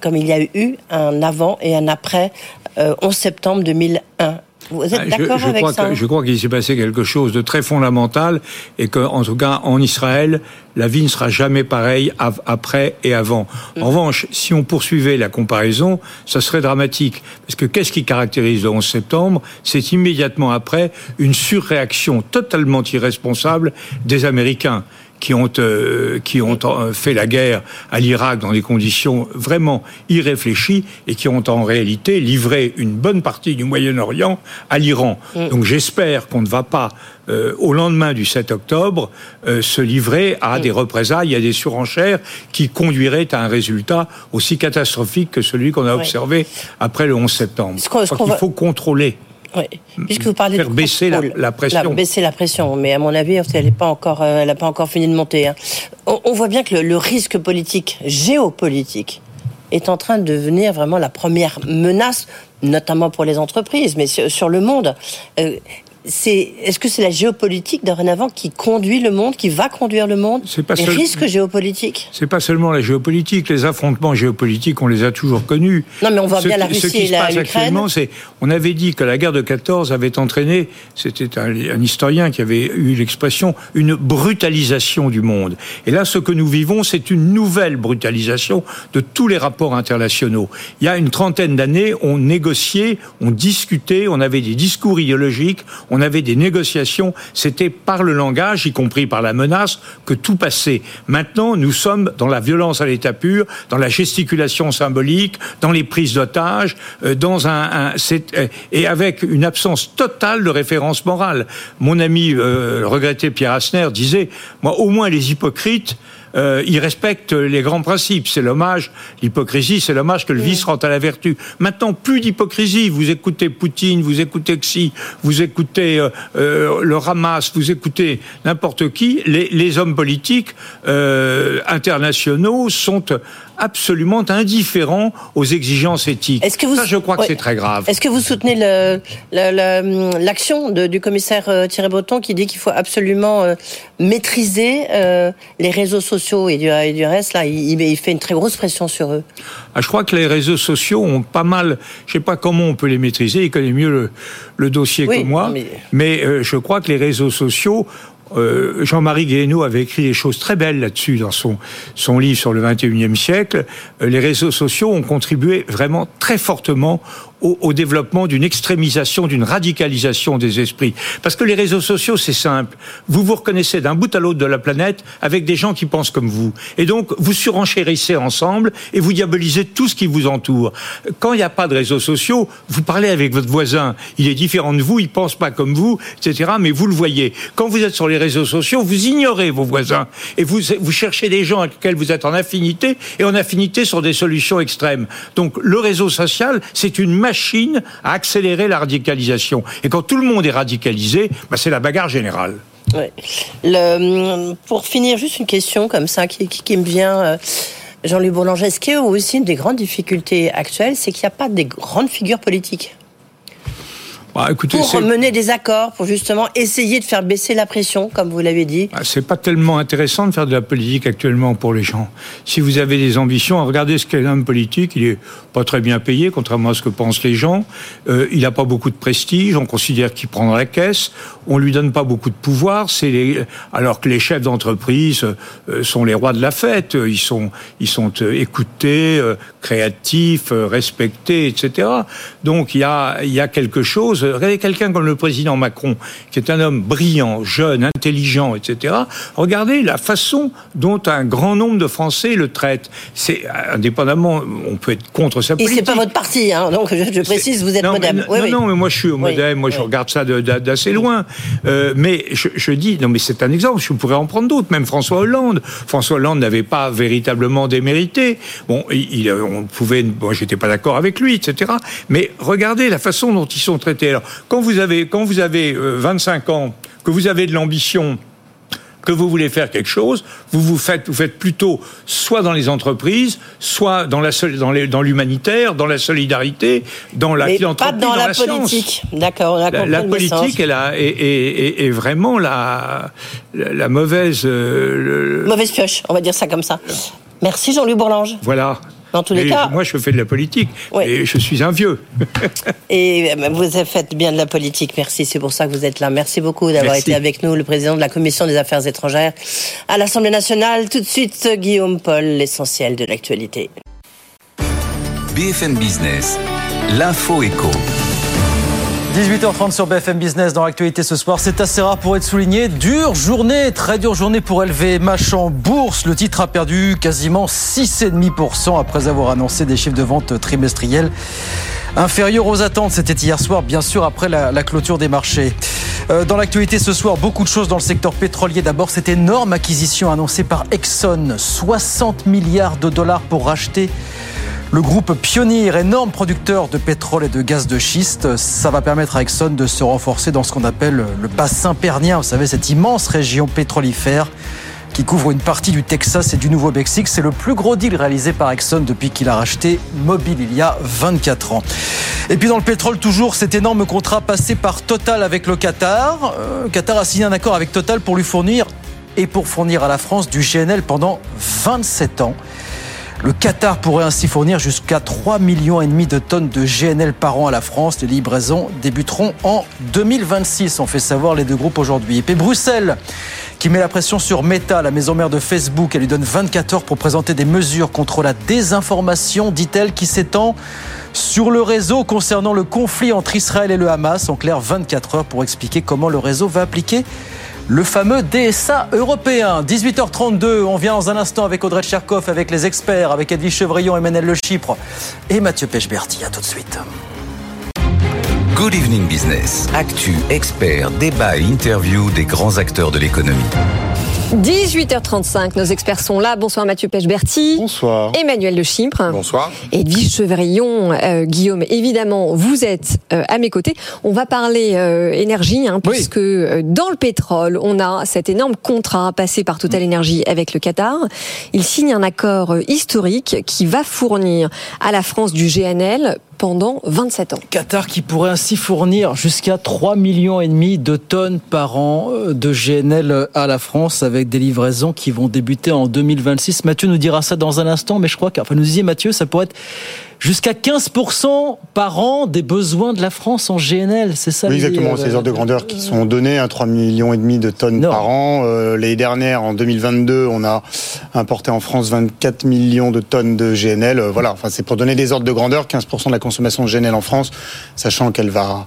comme il y a eu un avant et un après 11 septembre 2001. Vous êtes Ah, je- d'accord avec crois ça que- Je crois qu'il s'est passé quelque chose de très fondamental et qu'en tout cas en Israël, la vie ne sera jamais pareille après et avant. Mm. En revanche, si on poursuivait la comparaison, ça serait dramatique. Parce que qu'est-ce qui caractérise le 11 septembre? C'est immédiatement après une surréaction totalement irresponsable des Américains qui ont, euh, qui ont euh, fait la guerre à l'Irak dans des conditions vraiment irréfléchies et qui ont en réalité livré une bonne partie du Moyen-Orient à l'Iran. Donc j'espère qu'on ne va pas, euh, au lendemain du 7 octobre, euh, se livrer à des représailles, à des surenchères qui conduiraient à un résultat aussi catastrophique que celui qu'on a observé après le 11 septembre. Ce va- faut contrôler. Oui. Puisque vous parlez Faire de baisser la- la pression. baisser la pression, mais à mon avis, elle n'est pas encore, euh, elle n'a pas encore fini de monter. hein. On, on voit bien que le, le risque politique, géopolitique, est en train de devenir vraiment la première menace, notamment pour les entreprises, mais sur, sur le monde. Euh, c'est, est-ce que c'est la géopolitique dorénavant qui conduit le monde, qui va conduire le monde C'est pas Les seul- risques géopolitiques C'est pas seulement la géopolitique, les affrontements géopolitiques, on les a toujours connus. Non, mais on voit Ce bien la qui- Ce Russie qui et se la- passe actuellement, c'est, on avait dit que la guerre de 14 avait entraîné, c'était un, un historien qui avait eu l'expression, une brutalisation du monde. Et là, ce que nous vivons, c'est une nouvelle brutalisation de tous les rapports internationaux. Il y a une trentaine d'années, on négociait, on discutait, on avait des discours idéologiques, on avait des négociations, c'était par le langage, y compris par la menace, que tout passait. Maintenant, nous sommes dans la violence à l'état pur, dans la gesticulation symbolique, dans les prises d'otages, euh, dans un, un- euh, et avec une absence totale de référence morale. Mon ami, euh, regretté Pierre Asner, disait, moi, au moins les hypocrites, euh, ils respectent les grands principes. C'est l'hommage, l'hypocrisie, c'est l'hommage que le vice rend à la vertu. Maintenant, plus d'hypocrisie. Vous écoutez Poutine, vous écoutez Xi, vous écoutez euh, euh, le Hamas, vous écoutez n'importe qui. Les, les hommes politiques euh, internationaux sont absolument indifférents aux exigences éthiques. Est-ce que vous- Ça, je crois que c'est très grave. Est-ce que vous soutenez l'action du commissaire euh, Thierry Breton qui dit qu'il faut absolument euh, maîtriser euh, les réseaux sociaux et du, et du reste Là, il, il fait une très grosse pression sur eux? Ah, je crois que les réseaux sociaux ont pas mal. Je sais pas comment on peut les maîtriser. Il connaît mieux le, le dossier Oui, que moi. mais- Mais, euh, je crois que les réseaux sociaux. Euh, Jean-Marie Guéhenno avait écrit des choses très belles là-dessus dans son, son livre sur le 21e siècle. Euh, les réseaux sociaux ont contribué vraiment très fortement au, développement d'une extrémisation, d'une radicalisation des esprits. Parce que les réseaux sociaux, c'est simple. Vous vous reconnaissez d'un bout à l'autre de la planète avec des gens qui pensent comme vous. Et donc, vous surenchérissez ensemble et vous diabolisez tout ce qui vous entoure. Quand il n'y a pas de réseaux sociaux, vous parlez avec votre voisin. Il est différent de vous, il pense pas comme vous, etc. Mais vous le voyez. Quand vous êtes sur les réseaux sociaux, vous ignorez vos voisins. Et vous, vous cherchez des gens avec lesquels vous êtes en affinité et en affinité sur des solutions extrêmes. Donc, le réseau social, c'est une machine à accélérer la radicalisation. Et quand tout le monde est radicalisé, bah, c'est la bagarre générale. Ouais. Le, pour finir, juste une question comme ça qui, qui- qui me vient. euh, Jean-Louis Boulanger, qu'il y a aussi une des grandes difficultés actuelles, c'est qu'il n'y a pas des grandes figures politiques Bah, écoutez, pour mener des accords, pour justement essayer de faire baisser la pression, comme vous l'avez dit Ah, C'est pas tellement intéressant de faire de la politique actuellement pour les gens. Si vous avez des ambitions, regardez ce qu'est un homme politique. Il est très bien payé, contrairement à ce que pensent les gens. Euh, il n'a pas beaucoup de prestige. On considère qu'il prend dans la caisse. On lui donne pas beaucoup de pouvoir. C'est alors que les chefs d'entreprise euh, sont les rois de la fête. Ils sont, ils sont euh, écoutés, créatifs, respectés, etc. Donc il y a, y a quelque chose. Regardez quelqu'un comme le président Macron, qui est un homme brillant, jeune, intelligent, etc. Regardez la façon dont un grand nombre de Français le traitent. C'est indépendamment, on peut être contre sa Et politique. c'est pas votre parti, hein, donc je, je précise, vous êtes non, modem. mais, Oui, non, oui. non, mais moi je suis au Oui, modem, moi je regarde ça d'assez loin. Euh, mais je, je dis, non mais c'est un exemple, je pourrais en prendre d'autres, même François Hollande. François Hollande n'avait pas véritablement démérité. Bon, il, il- on pouvait, bon, j'étais pas d'accord avec lui, etc. Mais regardez la façon dont ils sont traités. Alors, quand vous avez, quand vous avez euh, 25 ans, que vous avez de l'ambition, que vous voulez faire quelque chose, vous vous faites, vous faites plutôt soit dans les entreprises, soit dans la dans les- dans l'humanitaire, dans la solidarité, dans la Mais pas philanthropie, dans, la, politique. D'accord, La, la politique, elle a, est, est- est- est vraiment la, mauvaise. euh, le- Mauvaise pioche, on va dire ça comme ça. Merci Jean-Louis Bourlange. voilà. Dans tous les cas. Moi, je fais de la politique. Et je suis un vieux. et vous avez fait bien de la politique. Merci. C'est pour ça que vous êtes là. Merci beaucoup d'avoir été avec nous, le président de la Commission des Affaires étrangères à l'Assemblée nationale. Tout de suite, Guillaume Paul, l'essentiel de l'actualité. BFM Business, l'info éco. 18h30 sur BFM Business dans l'actualité ce soir. C'est assez rare pour être souligné. Dure journée, très dure journée pour LVMH en bourse. Le titre a perdu quasiment 6,5% après avoir annoncé des chiffres de vente trimestriels inférieurs aux attentes. C'était hier soir, bien sûr, après la, la clôture des marchés. Euh, dans l'actualité ce soir, beaucoup de choses dans le secteur pétrolier. D'abord, cette énorme acquisition annoncée par Exxon. 60 milliards de dollars pour racheter le groupe Pionnier, énorme producteur de pétrole et de gaz de schiste, ça va permettre à Exxon de se renforcer dans ce qu'on appelle le bassin pernien. Vous savez, cette immense région pétrolifère qui couvre une partie du Texas et du Nouveau-Mexique. C'est le plus gros deal réalisé par Exxon depuis qu'il a racheté Mobil il y a 24 ans. Et puis dans le pétrole, toujours cet énorme contrat passé par Total avec le Qatar. Euh, Qatar a signé un accord avec Total pour lui fournir et pour fournir à la France du GNL pendant 27 ans. Le Qatar pourrait ainsi fournir jusqu'à 3,5 millions et demi de tonnes de GNL par an à la France. Les livraisons débuteront en 2026, on fait savoir les deux groupes aujourd'hui. Et puis Bruxelles qui met la pression sur Meta, la maison mère de Facebook. Elle lui donne 24 heures pour présenter des mesures contre la désinformation, dit-elle, qui s'étend sur le réseau concernant le conflit entre Israël et le Hamas. En clair, 24 heures pour expliquer comment le réseau va appliquer le fameux DSA européen. 18h32, on vient dans un instant avec Audrey Tcherkov, avec les experts, avec Edwige Chevrillon, Emmanuel Le Chypre et Mathieu Pechberti. À tout de suite. Good Evening Business. Actu, experts, débat et interview des grands acteurs de l'économie. 18h35, nos experts sont là. Bonsoir Mathieu Pechberti. Bonsoir. Emmanuel Le Chimpre. Bonsoir. Edwige Chevrillon, euh, Guillaume, évidemment, vous êtes euh, à mes côtés. On va parler euh, énergie, hein, puisque dans le pétrole, on a cet énorme contrat passé par Total Energy avec le Qatar. Il signe un accord historique qui va fournir à la France du GNL pendant 27 ans. Qatar qui pourrait ainsi fournir jusqu'à 3 millions et demi de tonnes par an euh, de GNL à la France avec des livraisons qui vont débuter en 2026. Mathieu nous dira ça dans un instant, mais je crois qu'enfin nous disiez Mathieu, ça pourrait être jusqu'à 15% par an des besoins de la France en GNL. C'est ça Oui, exactement. Ces ordres de grandeur qui sont donnés, à hein, 3 millions et demi de tonnes par an. Euh, L'année dernière, en 2022, on a importé en France 24 millions de tonnes de GNL. Euh, voilà, enfin, c'est pour donner des ordres de grandeur, 15% de la consommation de GNL en France, sachant qu'elle va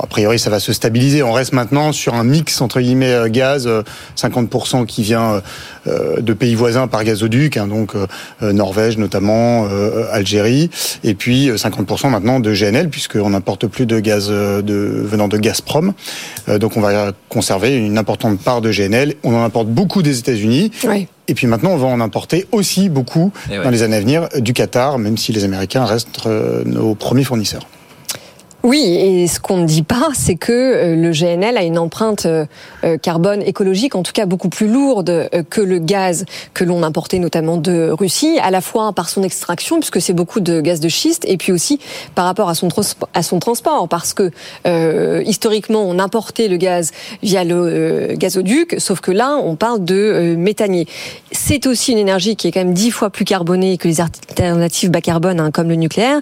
a priori, ça va se stabiliser. On reste maintenant sur un mix entre guillemets euh, gaz, 50% euh, qui vient euh, de pays voisins par gazoduc, hein, donc Norvège notamment, Algérie, et puis 50% maintenant de GNL puisqu'on n'importe plus de gaz de, venant de Gazprom. donc on va conserver une importante part de GNL. On en importe beaucoup des États-Unis. Et puis maintenant, on va en importer aussi beaucoup eh dans les années à venir du Qatar, même si les Américains restent nos premiers fournisseurs. Oui, et ce qu'on ne dit pas, c'est que euh, le GNL a une empreinte euh, euh, carbone écologique, en tout cas beaucoup plus lourde que le gaz que l'on importait notamment de Russie, à la fois par son extraction, puisque c'est beaucoup de gaz de schiste, et puis aussi par rapport à son, transport, parce que historiquement, on importait le gaz via le gazoduc, sauf que là, on parle de méthanier. C'est aussi une énergie qui est quand même dix fois plus carbonée que les alternatives bas carbone, hein, comme le nucléaire.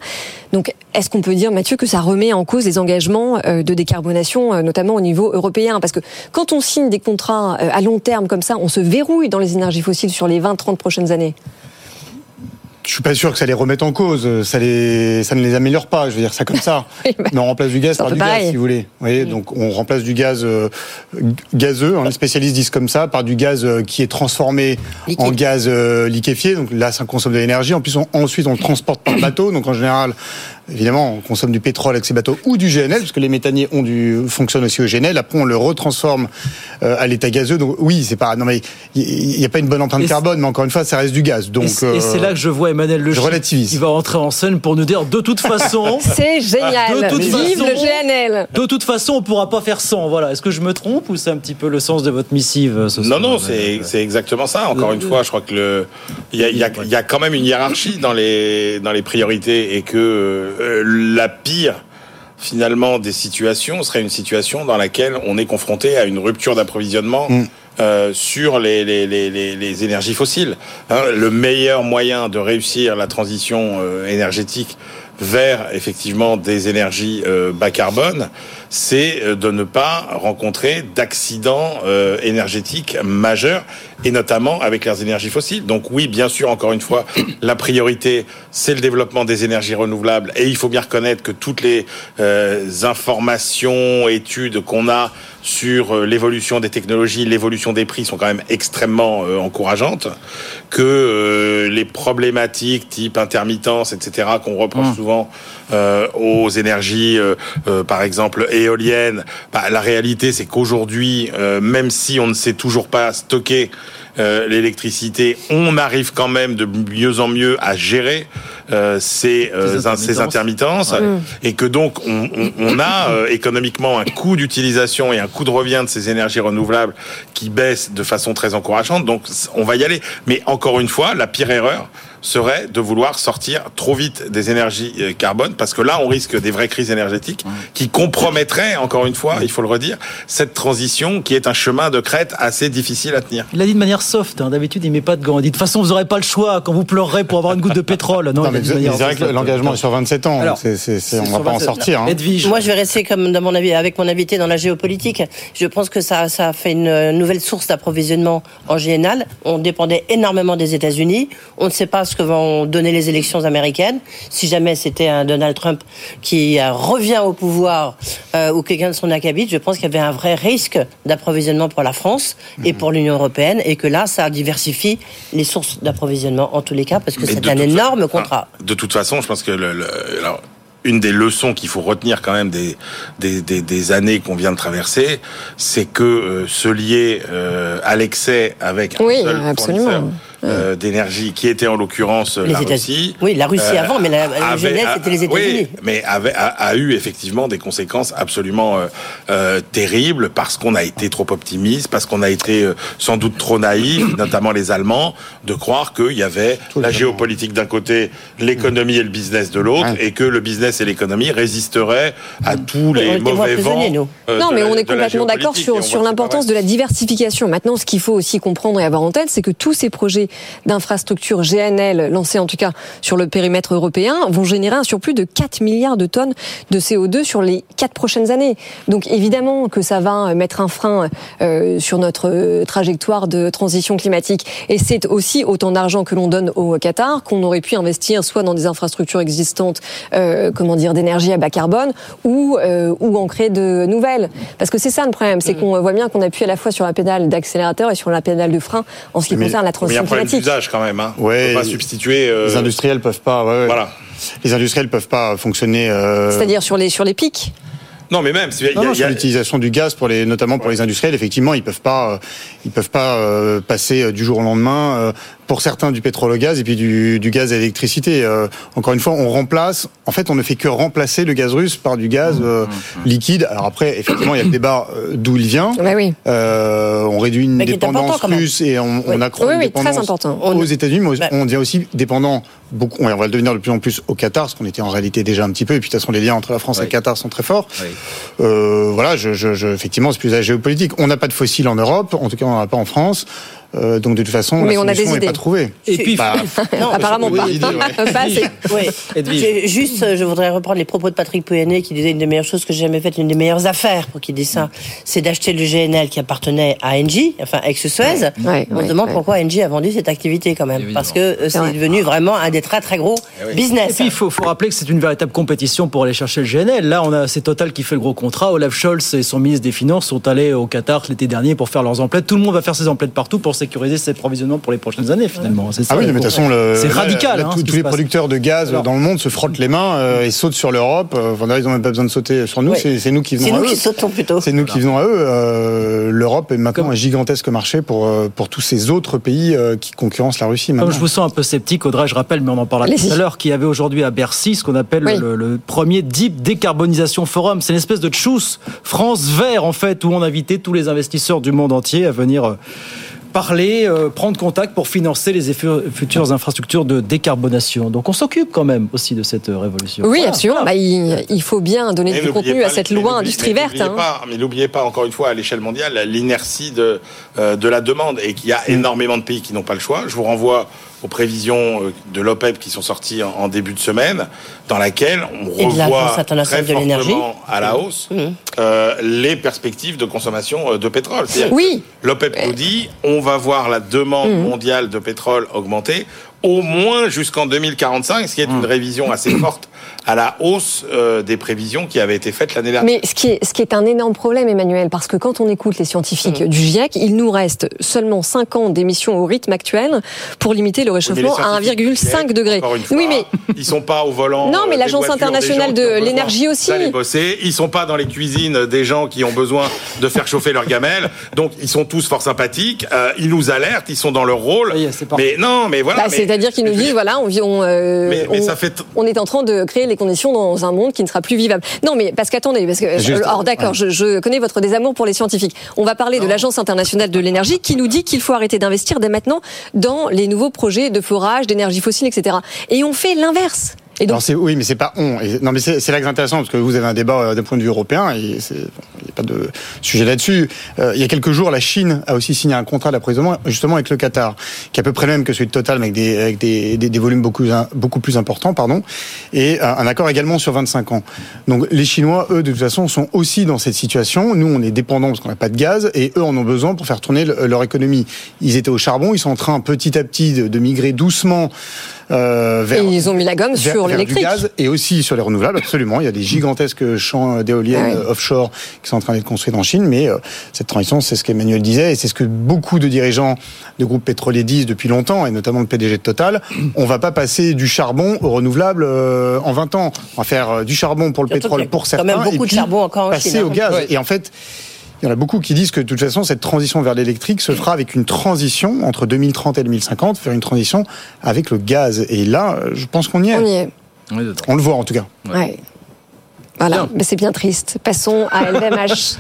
Donc, est-ce qu'on peut dire, Mathieu, que ça remet en cause les engagements euh, de décarbonation, euh, notamment au niveau européen Parce que quand on signe des contrats euh, à long terme comme ça, on se verrouille dans les énergies fossiles sur les 20-30 prochaines années. Je suis pas sûr que ça les remette en cause. Ça les, ça ne les améliore pas. Je veux dire ça comme ça. Mais on remplace du gaz par du gaz, si vous voulez. Vous voyez, donc on remplace du gaz euh, gazeux. Hein, les spécialistes disent comme ça, par du gaz euh, qui est transformé en gaz euh, liquéfié. Donc là, ça consomme de l'énergie. En plus, ensuite, on le transporte par bateau. Donc en général, évidemment, on consomme du pétrole avec ces bateaux ou du GNL, parce que les méthaniers ont du, fonctionnent aussi au GNL. Après, on le retransforme euh, à l'état gazeux. Donc oui, c'est pas. Non mais il n'y a pas une bonne empreinte carbone, mais encore une fois, ça reste du gaz. Donc et c'est là que je vois Emmanuel Le relativise. Il va rentrer en scène pour nous dire de toute façon. c'est génial. De toute Vive façon, le GNL. De toute façon, on pourra pas faire sans. Voilà. Est-ce que je me trompe ou c'est un petit peu le sens de votre missive euh, ce Non, non, c'est exactement ça. Encore une fois, je crois que le il y a, y, a, y a, quand même une hiérarchie dans les dans les priorités et que euh, la pire finalement des situations serait une situation dans laquelle on est confronté à une rupture d'approvisionnement mm. euh, sur les, les, les, les, énergies fossiles. Hein, le meilleur moyen de réussir la transition euh, énergétique vers effectivement des énergies euh, bas carbone, c'est euh, de ne pas rencontrer d'accidents euh, énergétiques majeurs et notamment avec les énergies fossiles. Donc oui, bien sûr, encore une fois, la priorité, c'est le développement des énergies renouvelables et il faut bien reconnaître que toutes les informations, études qu'on a sur l'évolution des technologies, l'évolution des prix sont quand même extrêmement encourageantes, que les problématiques type intermittence, etc., qu'on reproche mmh. souvent euh, aux énergies, euh, euh, par exemple éoliennes. Bah, la réalité, c'est qu'aujourd'hui, même si on ne sait toujours pas stocker l'électricité, on arrive quand même de mieux en mieux à gérer ces, ces, intermittences, et que donc on, on, on a économiquement un coût d'utilisation et un coût de revient de ces énergies renouvelables qui baisse de façon très encourageante. Donc on va y aller. Mais encore une fois, la pire erreur, serait de vouloir sortir trop vite des énergies euh, carbone, parce que là, on risque des vraies crises énergétiques qui compromettraient, encore une fois, il faut le redire, cette transition qui est un chemin de crête assez difficile à tenir. Il l'a dit de manière soft, hein. d'habitude, il met pas de gants. Il dit de toute façon, vous n'aurez pas le choix quand vous pleurerez pour avoir une goutte de pétrole. Non, mais l'engagement est sur 27 ans, Alors, c on va pas en sortir. Hein. Moi, je vais rester comme dans mon avis, avec mon invité dans la géopolitique. Je pense que ça, ça a fait une nouvelle source d'approvisionnement en général. On dépendait énormément des États-Unis. On ne sait pas ce que vont donner les élections américaines. Si jamais c'était un Donald Trump qui euh, revient au pouvoir euh, ou quelqu'un de son acabit, je pense qu'il y avait un vrai risque d'approvisionnement pour la France et mhm. pour l'Union européenne et que là, ça diversifie les sources d'approvisionnement en tous les cas parce que c'est un énorme contrat. de toute façon, je pense que le, une des leçons qu'il faut retenir quand même des, des, des, années qu'on vient de traverser, c'est que euh, se lier à l'excès avec un oui, seul absolument. Euh, d'énergie, qui était en l'occurrence la Russie. Oui, la Russie avant, mais la, la c'était les États-Unis. Oui, mais avait, a, eu effectivement des conséquences absolument euh, euh, terribles parce qu'on a été trop optimiste, parce qu'on a été sans doute trop naïf, notamment les Allemands, de croire qu'il y avait la géopolitique d'un côté, l'économie et le business de l'autre, et que le business et l'économie résisteraient à tous les mauvais vents. non, mais on est complètement d'accord sur, sur l'importance de la diversification. Maintenant, ce qu'il faut aussi comprendre et avoir en tête, c'est que tous ces projets d'infrastructures GNL lancées en tout cas sur le périmètre européen vont générer un surplus de 4 milliards de tonnes de CO2 sur les 4 prochaines années. Donc évidemment que ça va mettre un frein euh, sur notre euh, trajectoire de transition climatique. Et c'est aussi autant d'argent que l'on donne au Qatar qu'on aurait pu investir soit dans des infrastructures existantes, euh, comment dire, d'énergie à bas carbone, ou ou en créer de nouvelles. Parce que c'est ça le problème, c'est mm. qu'on voit bien qu'on appuie à la fois sur la pédale d'accélérateur et sur la pédale de frein en ce qui concerne la transition climatique d'usage quand même. Hein. Ouais, pas substituer. Euh... Les industriels peuvent pas. Ouais, voilà. Les industriels peuvent pas fonctionner. Euh... C'est-à-dire sur les sur les pics? Non, mais même y a, sur l'utilisation du gaz pour les, notamment pour les industriels, effectivement, ils peuvent pas, euh, ils peuvent pas euh, passer euh, du jour au lendemain pour certains du pétrole au gaz et puis du, du gaz à l'électricité. Euh, encore une fois, on remplace. En fait, on ne fait que remplacer le gaz russe par du gaz mmh, euh, mmh, mmh. liquide. Alors après, effectivement, il y a le débat euh, d'où il vient. Bah oui. on réduit une dépendance russe et on, on accroît oui, une oui, dépendance très important. aux États-Unis. Mais bah on devient aussi dépendant. Beaucoup, on va le devenir de plus en plus au Qatar, ce qu'on était en réalité déjà un petit peu. Et puis de toute façon, les liens entre la France et le Qatar sont très forts. voilà, je, je, je, effectivement, c'est plus la géopolitique. On n'a pas de fossiles en Europe, en tout cas, on n'en a pas en France. Euh, donc de toute façon, mais la on a des n'est pas trouvée. Et puis, bah, non, apparemment pas. Idées, ouais. Juste, je voudrais reprendre les propos de Patrick Pouyanné qui disait une des meilleures choses que j'ai jamais faites, une des meilleures affaires pour qu'il dise ça, c'est d'acheter le GNL qui appartenait à Engie, enfin ex-Suez. on se demande pourquoi Engie a vendu cette activité quand même, parce que euh, c'est devenu vraiment un des très très gros eh business. Et puis il faut, faut rappeler que c'est une véritable compétition pour aller chercher le GNL. Là, on a c'est Total qui fait le gros contrat. Olaf Scholz et son ministre des Finances sont allés au Qatar l'été dernier pour faire leurs emplettes. Tout le monde va faire ses emplettes partout pour sécuriser ses provisionnements pour les prochaines années finalement. C'est ah oui, mais de toute façon, c'est radical. Hein, tous les producteurs de gaz dans le monde se frottent les mains euh, et sautent sur l'Europe. Euh, enfin, ils n'ont même pas besoin de sauter sur nous. C'est nous qui venons à eux. C'est nous qui sautons plutôt. C'est nous qui venons à eux. Euh, L'Europe est maintenant un gigantesque marché pour pour tous ces autres pays qui concurrencent la Russie. Comme je vous sens un peu sceptique, Audrey, je rappelle, mais on en parlera tout à l'heure, qu'il y avait aujourd'hui à Bercy ce qu'on appelle le, premier Deep Décarbonisation Forum. C'est une espèce de tchousse France vert en fait où on invitait tous les investisseurs du monde entier à venir parler, euh, prendre contact pour financer les futures infrastructures de décarbonation. Donc on s'occupe quand même aussi de cette révolution. Oui, absolument. Bah, il, faut bien donner du contenu à cette loi industrie verte. Hein. mais n'oubliez pas, encore une fois, à l'échelle mondiale, l'inertie de, euh, de la demande et qu'il y a mm. énormément de pays qui n'ont pas le choix. Je vous renvoie aux prévisions euh, de l'OPEP qui sont sorties en, début de semaine, dans laquelle on revoit très fortement à la hausse mmh. euh, les perspectives de consommation euh, de pétrole. Oui. L'OPEP nous dit on va voir la demande mmh. mondiale de pétrole augmenter au moins jusqu'en 2045, ce qui est une mmh. révision assez forte à la hausse euh, des prévisions qui avaient été faites l'année dernière. Mais ce qui, est, ce qui est un énorme problème, Emmanuel, parce que quand on écoute les scientifiques mm. du GIEC, il nous reste seulement 5 ans d'émissions au rythme actuel pour limiter le réchauffement à 1,5 degré. oui, mais ils sont pas au volant. Non, mais euh, l'Agence internationale de l'énergie aussi. Bosser. Ils sont pas dans les cuisines des gens qui ont besoin de faire chauffer leurs gamelles. Donc ils sont tous fort sympathiques. Euh, ils nous alertent. Ils sont dans leur rôle. mais non, mais voilà. Bah, c'est-à-dire qu'ils nous disent voilà, on, on, on, ça fait on est en train de créer les conditions dans un monde qui ne sera plus vivable. Non, mais parce qu'attendez, parce que alors d'accord, je, connais votre désamour pour les scientifiques. On va parler de l'Agence internationale de l'énergie qui nous dit qu'il faut arrêter d'investir dès maintenant dans les nouveaux projets de forage, d'énergie fossile, etc. Et on fait l'inverse. Et donc... oui, mais c'est pas on. non, mais c'est là que c'est intéressant parce que vous avez un débat euh, d'un point de vue européen et il n'y a pas de sujet là-dessus. Euh, il y a quelques jours, la Chine a aussi signé un contrat d'approvisionnement justement avec le Qatar, qui est à peu près le même que celui de Total, mais avec des, avec des, des, volumes beaucoup, beaucoup plus importants, pardon, et un accord également sur 25 ans. Donc les Chinois, eux, de toute façon, sont aussi dans cette situation. Nous, on est dépendants parce qu'on n'a pas de gaz, et eux en ont besoin pour faire tourner leur économie. Ils étaient au charbon, ils sont en train petit à petit de, de migrer doucement euh, vers, et ils ont mis la gomme sur l'électrique. et aussi sur les renouvelables, absolument. Il y a des gigantesques champs d'éoliennes offshore qui sont en train d'être construits en Chine, mais euh, cette transition, c'est ce qu'Emmanuel disait, et c'est ce que beaucoup de dirigeants de groupes pétroliers disent depuis longtemps, et notamment le PDG de Total. On va pas passer du charbon au renouvelable euh, en 20 ans. On va faire du charbon pour le pétrole pour certains, quand même beaucoup et de charbon encore en passer Chine, au hein. gaz. Et en fait, il y en a beaucoup qui disent que de toute façon, cette transition vers l'électrique se fera avec une transition entre 2030 et 2050, faire une transition avec le gaz. Et là, je pense qu'on y est. On y est. On le voit en tout cas. Ouais. Voilà, mais c'est bien triste. Passons à LVMH.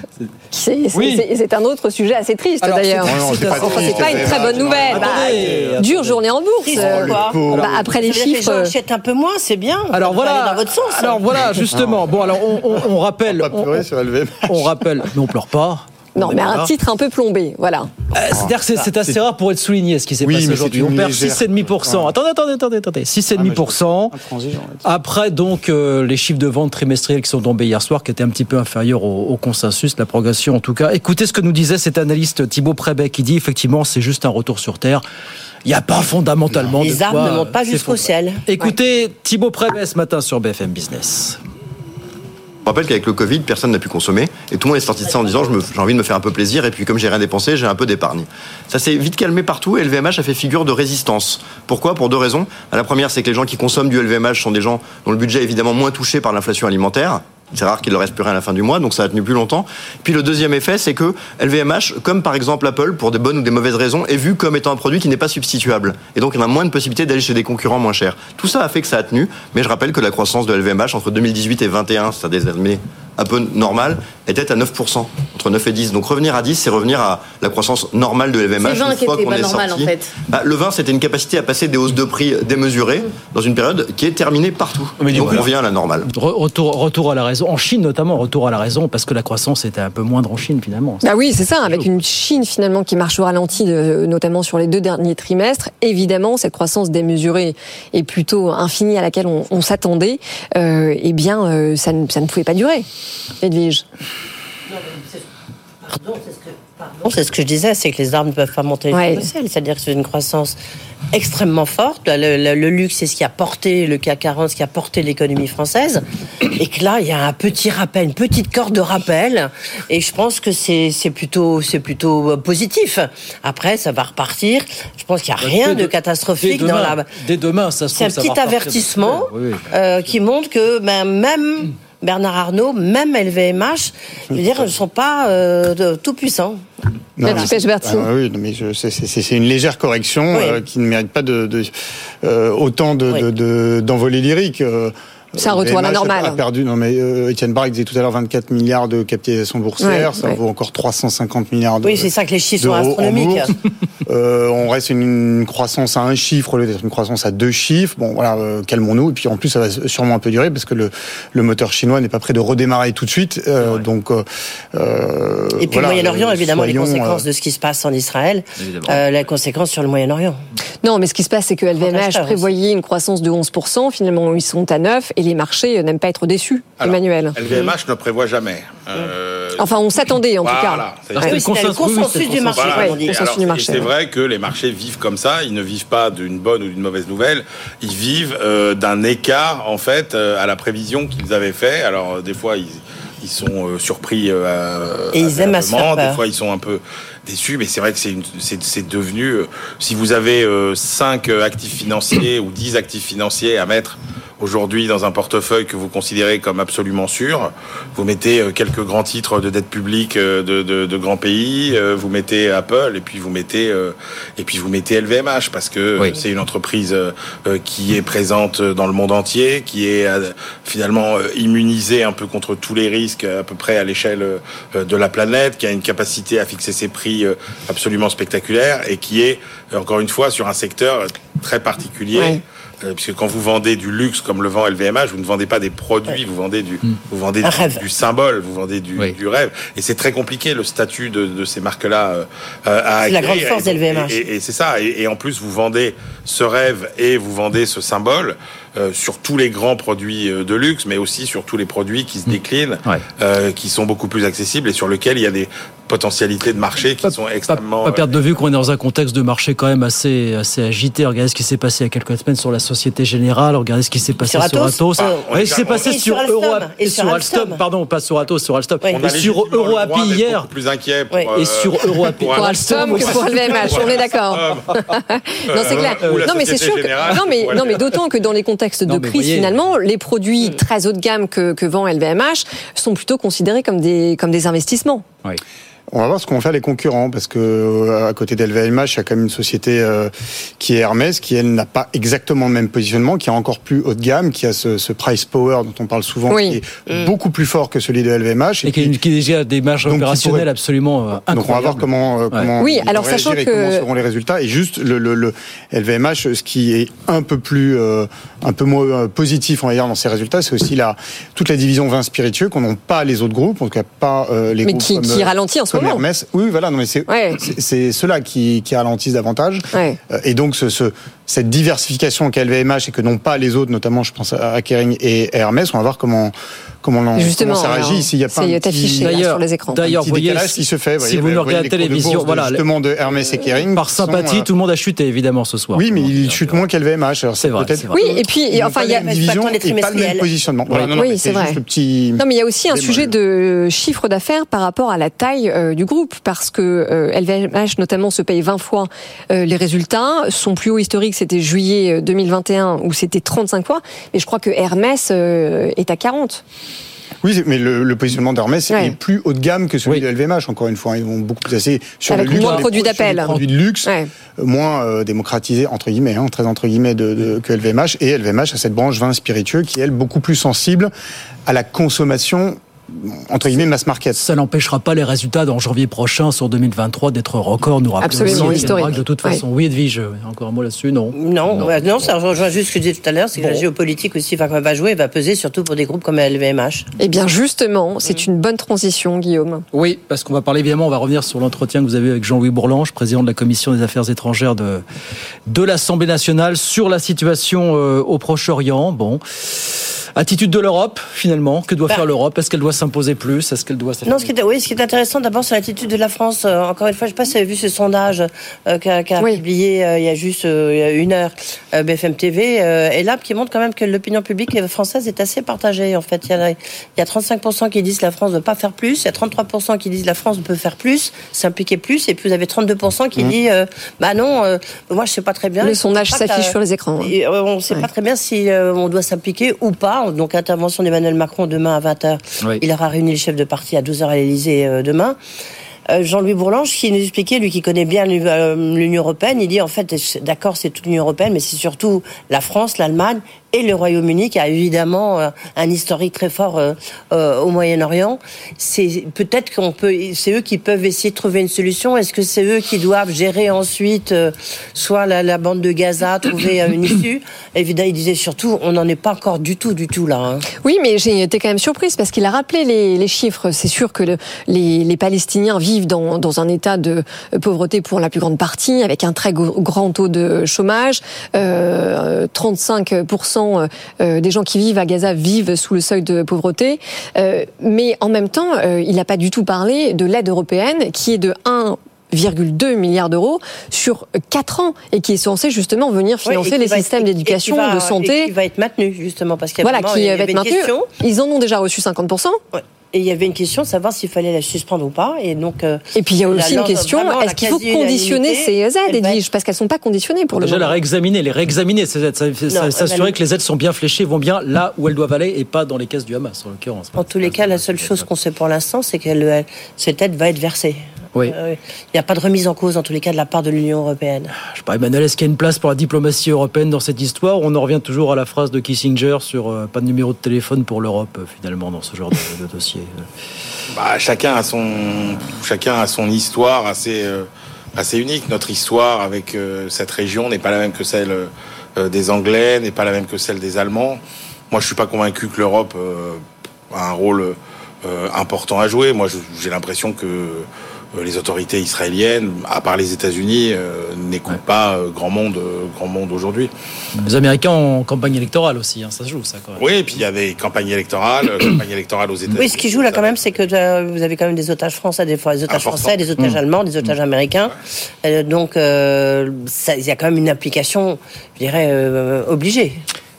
c'est un autre sujet assez triste d'ailleurs. C'est pas, une très bonne nouvelle. Bah, dure journée en bourse. Bah, après les chiffres. Les achètent un peu moins, c'est bien. Alors voilà. Dans votre sens. Alors voilà, justement. Bon, alors on, on, on rappelle. On, on, sur LVMH. on rappelle. Mais on pleure pas. Non, mais un titre un peu plombé, voilà. Euh, c'est-à-dire que c'est assez rare pour être souligné ce qui s'est passé aujourd'hui. On perd 6,5%. Attendez, attendez, attendez, attendez. 6,5%. Ah, Après, donc, euh, les chiffres de vente trimestriels qui sont tombés hier soir, qui étaient un petit peu inférieurs au, consensus, la progression en tout cas. Écoutez ce que nous disait cet analyste Thibaut Prébet qui dit effectivement, c'est juste un retour sur Terre. Il n'y a pas fondamentalement Les arbres ne montent pas jusqu'au ciel. Écoutez Thibaut Prébet ce matin sur BFM Business. Je rappelle qu'avec le Covid, personne n'a pu consommer et tout le monde est sorti de ça en disant j'ai envie de me faire un peu plaisir et puis comme j'ai rien dépensé, j'ai un peu d'épargne. Ça s'est vite calmé partout et LVMH a fait figure de résistance. Pourquoi? Pour deux raisons. La première, c'est que les gens qui consomment du LVMH sont des gens dont le budget est évidemment moins touché par l'inflation alimentaire. C'est rare qu'il ne reste plus rien à la fin du mois, donc ça a tenu plus longtemps. Puis le deuxième effet, c'est que LVMH, comme par exemple Apple, pour des bonnes ou des mauvaises raisons, est vu comme étant un produit qui n'est pas substituable. Et donc, on a moins de possibilités d'aller chez des concurrents moins chers. Tout ça a fait que ça a tenu, mais je rappelle que la croissance de LVMH entre 2018 et 2021, c'est-à-dire un peu normal, était à 9%, entre 9 et 10. Donc revenir à 10, c'est revenir à la croissance normale de LVMH. C'est 20 qui était pas normal en fait. Bah, le 20, c'était une capacité à passer des hausses de prix démesurées dans une période qui est terminée partout. Mais Donc on revient à la normale. Retour, retour à la raison. En Chine notamment, retour à la raison, parce que la croissance était un peu moindre en Chine finalement. Bah oui, c'est ça, avec une Chine finalement qui marche au ralenti, notamment sur les deux derniers trimestres. Évidemment, cette croissance démesurée est plutôt infinie à laquelle on, s'attendait. Euh, eh bien, euh, ça, ça ne pouvait pas durer. Edwige. Pardon, c'est ce que c'est ce que je disais, c'est que les arbres ne peuvent pas monter ouais. le ciel. C'est-à-dire que c'est une croissance extrêmement forte. Le, luxe, c'est ce qui a porté le CAC 40, ce qui a porté l'économie française. Et que là, il y a un petit rappel, une petite corde de rappel. Et je pense que c'est plutôt, plutôt euh, positif. Après, ça va repartir. Je pense qu'il n'y a rien de catastrophique dans la. Dès demain, ça C'est un petit avertissement euh, qui montre que ben, même. Bernard Arnault, même LVMH, je veux dire, ne sont pas euh, tout puissants. Non, ah, oui, mais c'est une légère correction euh, qui ne mérite pas de, euh, autant d'envolées de, lyriques. Ça retourne à la normale. A perdu, non mais euh, Étienne Barre disait tout à l'heure 24 milliards de capitalisation boursière, Ouais, ça ouais. vaut encore 350 milliards de Oui, c'est ça que les chiffres sont d'euros astronomiques. Euh, on reste une, une croissance à un chiffre au lieu d'être une croissance à deux chiffres. Bon, voilà, euh, calmons-nous. Et puis en plus, ça va sûrement un peu durer parce que le, le moteur chinois n'est pas prêt de redémarrer tout de suite. Euh, Donc, euh, euh, Et puis voilà, le Moyen-Orient, euh, évidemment, les soyons, conséquences euh, de ce qui se passe en Israël, Évidemment. euh, les conséquences sur le Moyen-Orient. Non, mais ce qui se passe, c'est que LVMH acheteur prévoyait une croissance de 11%. Finalement, ils sont à 9 et les marchés euh, n'aiment pas être déçus, Alors, Emmanuel. LVMH ne prévoit jamais. Euh, Enfin, on s'attendait en tout cas. c'est- Ouais. le consensus du marché, Voilà. Et et C'est ouais. vrai que les marchés vivent comme ça. Ils ne vivent pas d'une bonne ou d'une mauvaise nouvelle. Ils vivent euh, d'un écart, en fait, euh, à la prévision qu'ils avaient fait. Alors, des fois, ils, ils sont euh, surpris. euh, Et ils aiment à se faire agréablement. peur. Des fois, ils sont un peu déçus. Mais c'est vrai que c'est devenu. euh, si vous avez 5 actifs financiers ou 10 actifs financiers à mettre aujourd'hui dans un portefeuille que vous considérez comme absolument sûr. Vous mettez euh, quelques grands titres de dette publique euh, de, de, de grands pays, euh, vous mettez Apple et puis vous mettez et puis vous mettez LVMH parce que c'est une entreprise qui est présente dans le monde entier, qui est finalement immunisée un peu contre tous les risques à peu près à l'échelle de la planète, qui a une capacité à fixer ses prix absolument spectaculaire et qui est encore une fois sur un secteur très particulier. Ouais. Euh, puisque quand vous vendez du luxe comme le vend LVMH, vous ne vendez pas des produits, vous vendez du, vous vendez du, symbole, vous vendez du, du rêve. Et c'est très compliqué le statut de, de ces marques-là euh, euh, à C'est la grande force Et d'LVMH. Et, et- et c'est ça. Et, en plus, vous vendez ce rêve et vous vendez ce symbole euh, sur tous les grands produits de luxe, mais aussi sur tous les produits qui se déclinent, euh, qui sont beaucoup plus accessibles et sur lesquels il y a des potentialités de marché qui sont extrêmement. Pas perdre de vue qu'on est dans un contexte de marché quand même assez, assez agité. Regardez ce qui s'est passé il y a quelques semaines sur la Société Générale. Regardez ce qui s'est passé Sur sur Atos. Atos. Ah, on Regardez est ce qui s'est passé sur Alstom. Euro Et et sur sur Alstom. Alstom. Pardon, pas sur Atos, sur Alstom. On a Et sur Euroapi hier. plus inquiet pour, euh, et sur Euroapi. pour Pour Alstom que pour LVMH, on est d'accord. non, c'est clair. la Non, mais c'est sûr non, mais, non, mais d'autant que dans les contextes de crise, finalement, les produits très haut de gamme que, que vend LVMH sont plutôt considérés comme des, comme des investissements. On va voir ce qu'ont fait les concurrents parce que euh, à côté d'LVMH, il y a quand même une société euh, qui est Hermès, qui elle n'a pas exactement le même positionnement, qui est encore plus haut de gamme, qui a ce, ce price power dont on parle souvent, Oui. qui est beaucoup plus fort que celui de LVMH. Et qui, qui a déjà des marges Donc, qui opérationnelles pourrait- absolument euh, incroyables. Donc on va voir comment, euh, comment Oui, alors, réagir sachant et que- comment seront les résultats. Et juste le, le, le LVMH, ce qui est un peu plus, euh, un peu moins euh, positif, on va dire, dans ces résultats, c'est aussi la toute la division vin spiritueux qu'on n'ont pas les autres groupes, en tout cas pas euh, les Mais groupes qui- comme, qui euh, ralentit en ce comme. Hermès. Oui, voilà, non mais c'est Ouais. ceux-là qui, qui ralentissent davantage. Ouais. Euh, Et donc ce, ce- cette diversification qu'a LVMH et que n'ont pas les autres, notamment je pense à Kering et Hermès, on va voir comment comment, Justement, comment ça réagit. S'il y a pas un petit- affiché, là, D'ailleurs- sur les écrans. d'ailleurs, voyez, décalage qui se fait. si vous voyez, regardez la télévision, de- voilà, justement de Hermès et Kering. Par sont, sympathie, euh, tout le monde a chuté évidemment ce soir. Oui, mais il chute moins qu'LVMH. C'est vrai, peut-être c'est vrai. Oui, et puis, enfin, il y a- division et pas le même positionnement. Oui, c'est vrai. Non, mais il y a aussi un sujet de chiffre d'affaires par rapport à la taille euh, du groupe, parce que euh, LVMH notamment se paye 20 fois euh, les résultats. Son plus haut historique, c'était juillet euh, 2021, où c'était 35 fois. Et je crois que Hermès euh, est à 40. Oui, mais le, le positionnement d'Hermès Ouais. est plus haut de gamme que celui de LVMH. Encore une fois, ils vont beaucoup plus assez sur Avec le luxe, moins produits d'appel. produits de luxe, Ouais. euh, moins euh, démocratisés entre guillemets, hein, très entre guillemets de, de- que LVMH. Et LVMH a cette branche vin spiritueux qui est elle beaucoup plus sensible à la consommation entre guillemets mass market. Ça n'empêchera pas les résultats dans janvier prochain sur 2023 d'être record. Nous rappelons Absolument, aussi, historique. De toute façon. Oui, Edwige, encore un mot là-dessus Non? Non, ouais, non, ça rejoint juste ce que je disais tout à l'heure, c'est que la géopolitique aussi va, va jouer, va peser surtout pour des groupes comme LVMH. Eh bien, justement, c'est une bonne transition, Guillaume. Oui, parce qu'on va parler évidemment, on va revenir sur l'entretien que vous avez eu avec Jean-Louis Bourlange, président de la commission des affaires étrangères de, de l'Assemblée nationale, sur la situation euh, au Proche-Orient. Bon. Attitude de l'Europe, finalement. Que doit Bah. faire l'Europe? Est-ce qu'elle doit s'imposer plus? Est-ce qu'elle doit Non, ce qui est, oui, ce qui est intéressant d'abord, c'est l'attitude de la France. Euh, encore une fois, je ne sais pas si vous avez vu ce sondage euh, qu'a qu'a publié euh, il y a juste euh, il y a une heure euh, BFM TV, euh, et là, qui montre quand même que l'opinion publique française est assez partagée. En fait, il y, a, il y a 35% qui disent que la France ne veut pas faire plus, il y a 33% qui disent que la France peut faire plus, s'impliquer plus, et puis vous avez 32% qui Mmh. disent euh, bah non, euh, moi je sais pas très bien. Le sondage s'affiche sur les écrans, hein. Et, euh, on ne sait pas très bien si euh, on doit s'impliquer ou pas. Donc, intervention d'Emmanuel Macron demain à 20h. Oui. Il aura réuni les chefs de parti à 12h à l'Elysée euh, demain. Euh, Jean-Louis Bourlange, qui nous expliquait, lui qui connaît bien euh, l'Union européenne, il dit en fait, d'accord, c'est toute l'Union européenne, mais c'est surtout la France, l'Allemagne et le Royaume-Uni qui a évidemment euh, un historique très fort euh, euh, au Moyen-Orient. C'est peut-être qu'on peut, c'est eux qui peuvent essayer de trouver une solution. Est-ce que c'est eux qui doivent gérer ensuite soit la, bande de Gaza, trouver une issue? Évidemment, il disait surtout, on n'en est pas encore du tout, du tout là. Hein. Oui, mais j'ai été quand même surprise parce qu'il a rappelé les, chiffres. C'est sûr que les, Palestiniens vivent dans, un état de pauvreté pour la plus grande partie, avec un très grand taux de chômage. Euh, 35% euh, des gens qui vivent à Gaza vivent sous le seuil de pauvreté. Euh, mais en même temps, euh, il n'a pas du tout parlé de l'aide européenne qui est de 1,2 milliards d'euros sur 4 ans et qui est censé justement venir financer les systèmes d'éducation, de santé. Et qui va être maintenu justement parce qu'il voilà, qui va être maintenu. Ils en ont déjà reçu 50%. Et il y avait une question, savoir s'il fallait la suspendre ou pas. Et donc. Euh, et puis il y a aussi une question est-ce qu'il faut conditionner ces aides, Edwige Parce qu'elles ne sont pas conditionnées pour le Déjà, moment. la réexaminer, les réexaminer ces aides, s'assurer que les aides sont bien fléchées, vont bien là où elles doivent aller et pas dans les caisses du Hamas, en l'occurrence. En tous les cas, la seule chose qu'on sait pour l'instant, c'est que cette aide va être versée. Oui. Il n'y a pas de remise en cause, en tous les cas, de la part de l'Union européenne. Je sais pas, Emmanuel, est-ce qu'il y a une place pour la diplomatie européenne dans cette histoire On en revient toujours à la phrase de Kissinger sur euh, pas de numéro de téléphone pour l'Europe, euh, finalement, dans ce genre de, dossier. Bah, chacun, a son, chacun a son histoire assez, euh, assez unique. Notre histoire avec cette région n'est pas la même que celle des Anglais, n'est pas la même que celle des Allemands. Moi, je suis pas convaincu que l'Europe a un rôle important à jouer. Moi, j'ai l'impression que euh, les autorités israéliennes, à part les États-Unis, euh, n'écoutent pas euh, grand monde, grand monde aujourd'hui. Les Américains ont campagne électorale aussi, hein, ça se joue ça. Quand même. Oui, et puis il y avait campagne électorale, campagne électorale aux États-Unis. Oui, ce qui joue là quand même, c'est que vous avez quand même des otages français, des fois des otages français, des otages mmh. allemands, des otages mmh. américains. donc il y a quand même une implication, je dirais, obligée.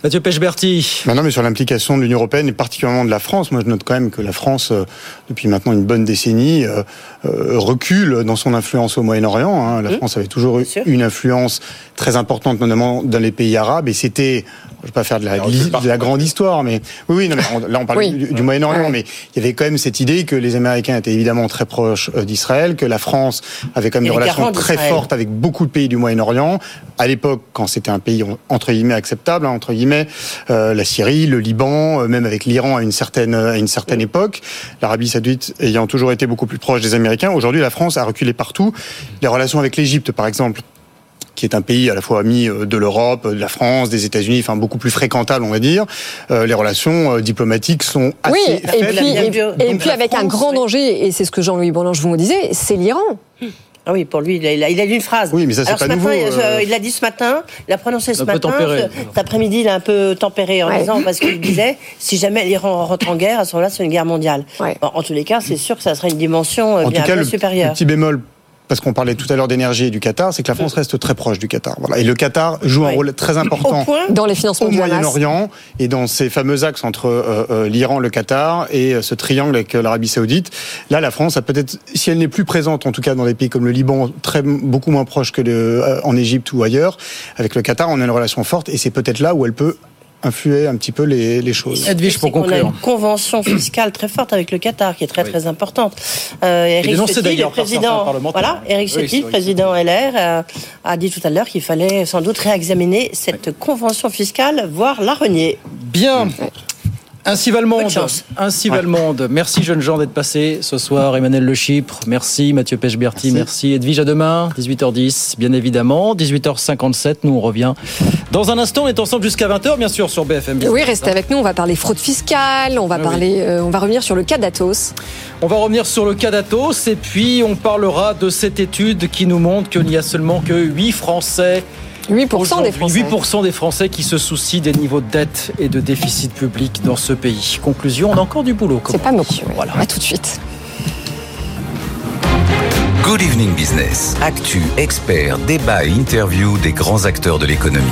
Mathieu Pechberti. Maintenant, mais sur l'implication de l'Union européenne et particulièrement de la France, moi je note quand même que la France, euh, depuis maintenant une bonne décennie, euh, euh, recule dans son influence au Moyen-Orient. Hein. La mmh. France avait toujours eu une influence très importante, notamment dans les pays arabes, et c'était je ne vais pas faire de la, de la, grande histoire, mais oui, oui, non, mais là on parle du, Moyen-Orient, mais il y avait quand même cette idée que les Américains étaient évidemment très proches d'Israël, que la France avait quand même des relations très fortes avec beaucoup de pays du Moyen-Orient. À l'époque, quand c'était un pays entre guillemets acceptable, hein, entre guillemets, euh, la Syrie, le Liban, euh, même avec l'Iran à une certaine à une certaine époque, l'Arabie Saoudite ayant toujours été beaucoup plus proche des Américains. Aujourd'hui, la France a reculé partout. Les relations avec l'Égypte, par exemple, qui est un pays à la fois ami euh, de l'Europe, de la France, des États-Unis, enfin beaucoup plus fréquentable, on va dire. Euh, les relations euh, diplomatiques sont assez oui, et puis, et, puis avec un grand danger, et c'est ce que Jean-Louis Bourlange vous disait, c'est l'Iran. Ah oui, pour lui, il a, il a, dit une phrase. Oui, mais ça, c'est pas nouveau. il l'a dit ce matin, il a prononcé ce matin. Cet après-midi, il a un peu tempéré en disant, parce qu'il disait, si jamais l'Iran rentre en guerre, à ce moment-là, c'est une guerre mondiale. en tous les cas, c'est sûr que ça serait une dimension en bien tout cas, le, supérieure. Le petit bémol parce qu'on parlait tout à l'heure d'énergie et du Qatar, c'est que la France reste très proche du Qatar. Voilà. Et le Qatar joue un rôle très important dans les financements au Moyen-Orient et dans ces fameux axes entre euh, euh, l'Iran, le Qatar et euh, ce triangle avec l'Arabie Saoudite. Là, la France a peut-être, si elle n'est plus présente, en tout cas dans des pays comme le Liban, très beaucoup moins proche que de, en Égypte ou ailleurs, avec le Qatar, on a une relation forte et c'est peut-être là où elle peut influer un petit peu les, les choses. Edwige, pour conclure. On a une convention fiscale très forte avec le Qatar, qui est très très importante. Euh, Eric Ciotti, le président, voilà, Eric Ciotti, président LR, euh, a dit tout à l'heure qu'il fallait sans doute réexaminer cette convention fiscale, voire la renier. Bien. Ainsi va le monde. Ainsi va le monde. Merci jeunes gens d'être passés ce soir. Emmanuel Le Chypre, merci. Mathieu Pechberti, merci. merci. Edwige à demain, 18h10, bien évidemment. 18h57, nous on revient. Dans un instant, on est ensemble jusqu'à 20h, bien sûr, sur BFM. Oui, restez avec nous. On va parler fraude fiscale. On va ah parler, euh, on va revenir sur le cas d'Atos. On va revenir sur le cas d'Atos et puis on parlera de cette étude qui nous montre qu'il n'y a seulement que 8 Français 8% des Français. 8% des Français qui se soucient des niveaux de dette et de déficit public dans ce pays. Conclusion, on a encore du boulot. C'est pas monsieur. Voilà. À tout de suite. Good Evening Business. Actu, experts, débat et interview des grands acteurs de l'économie.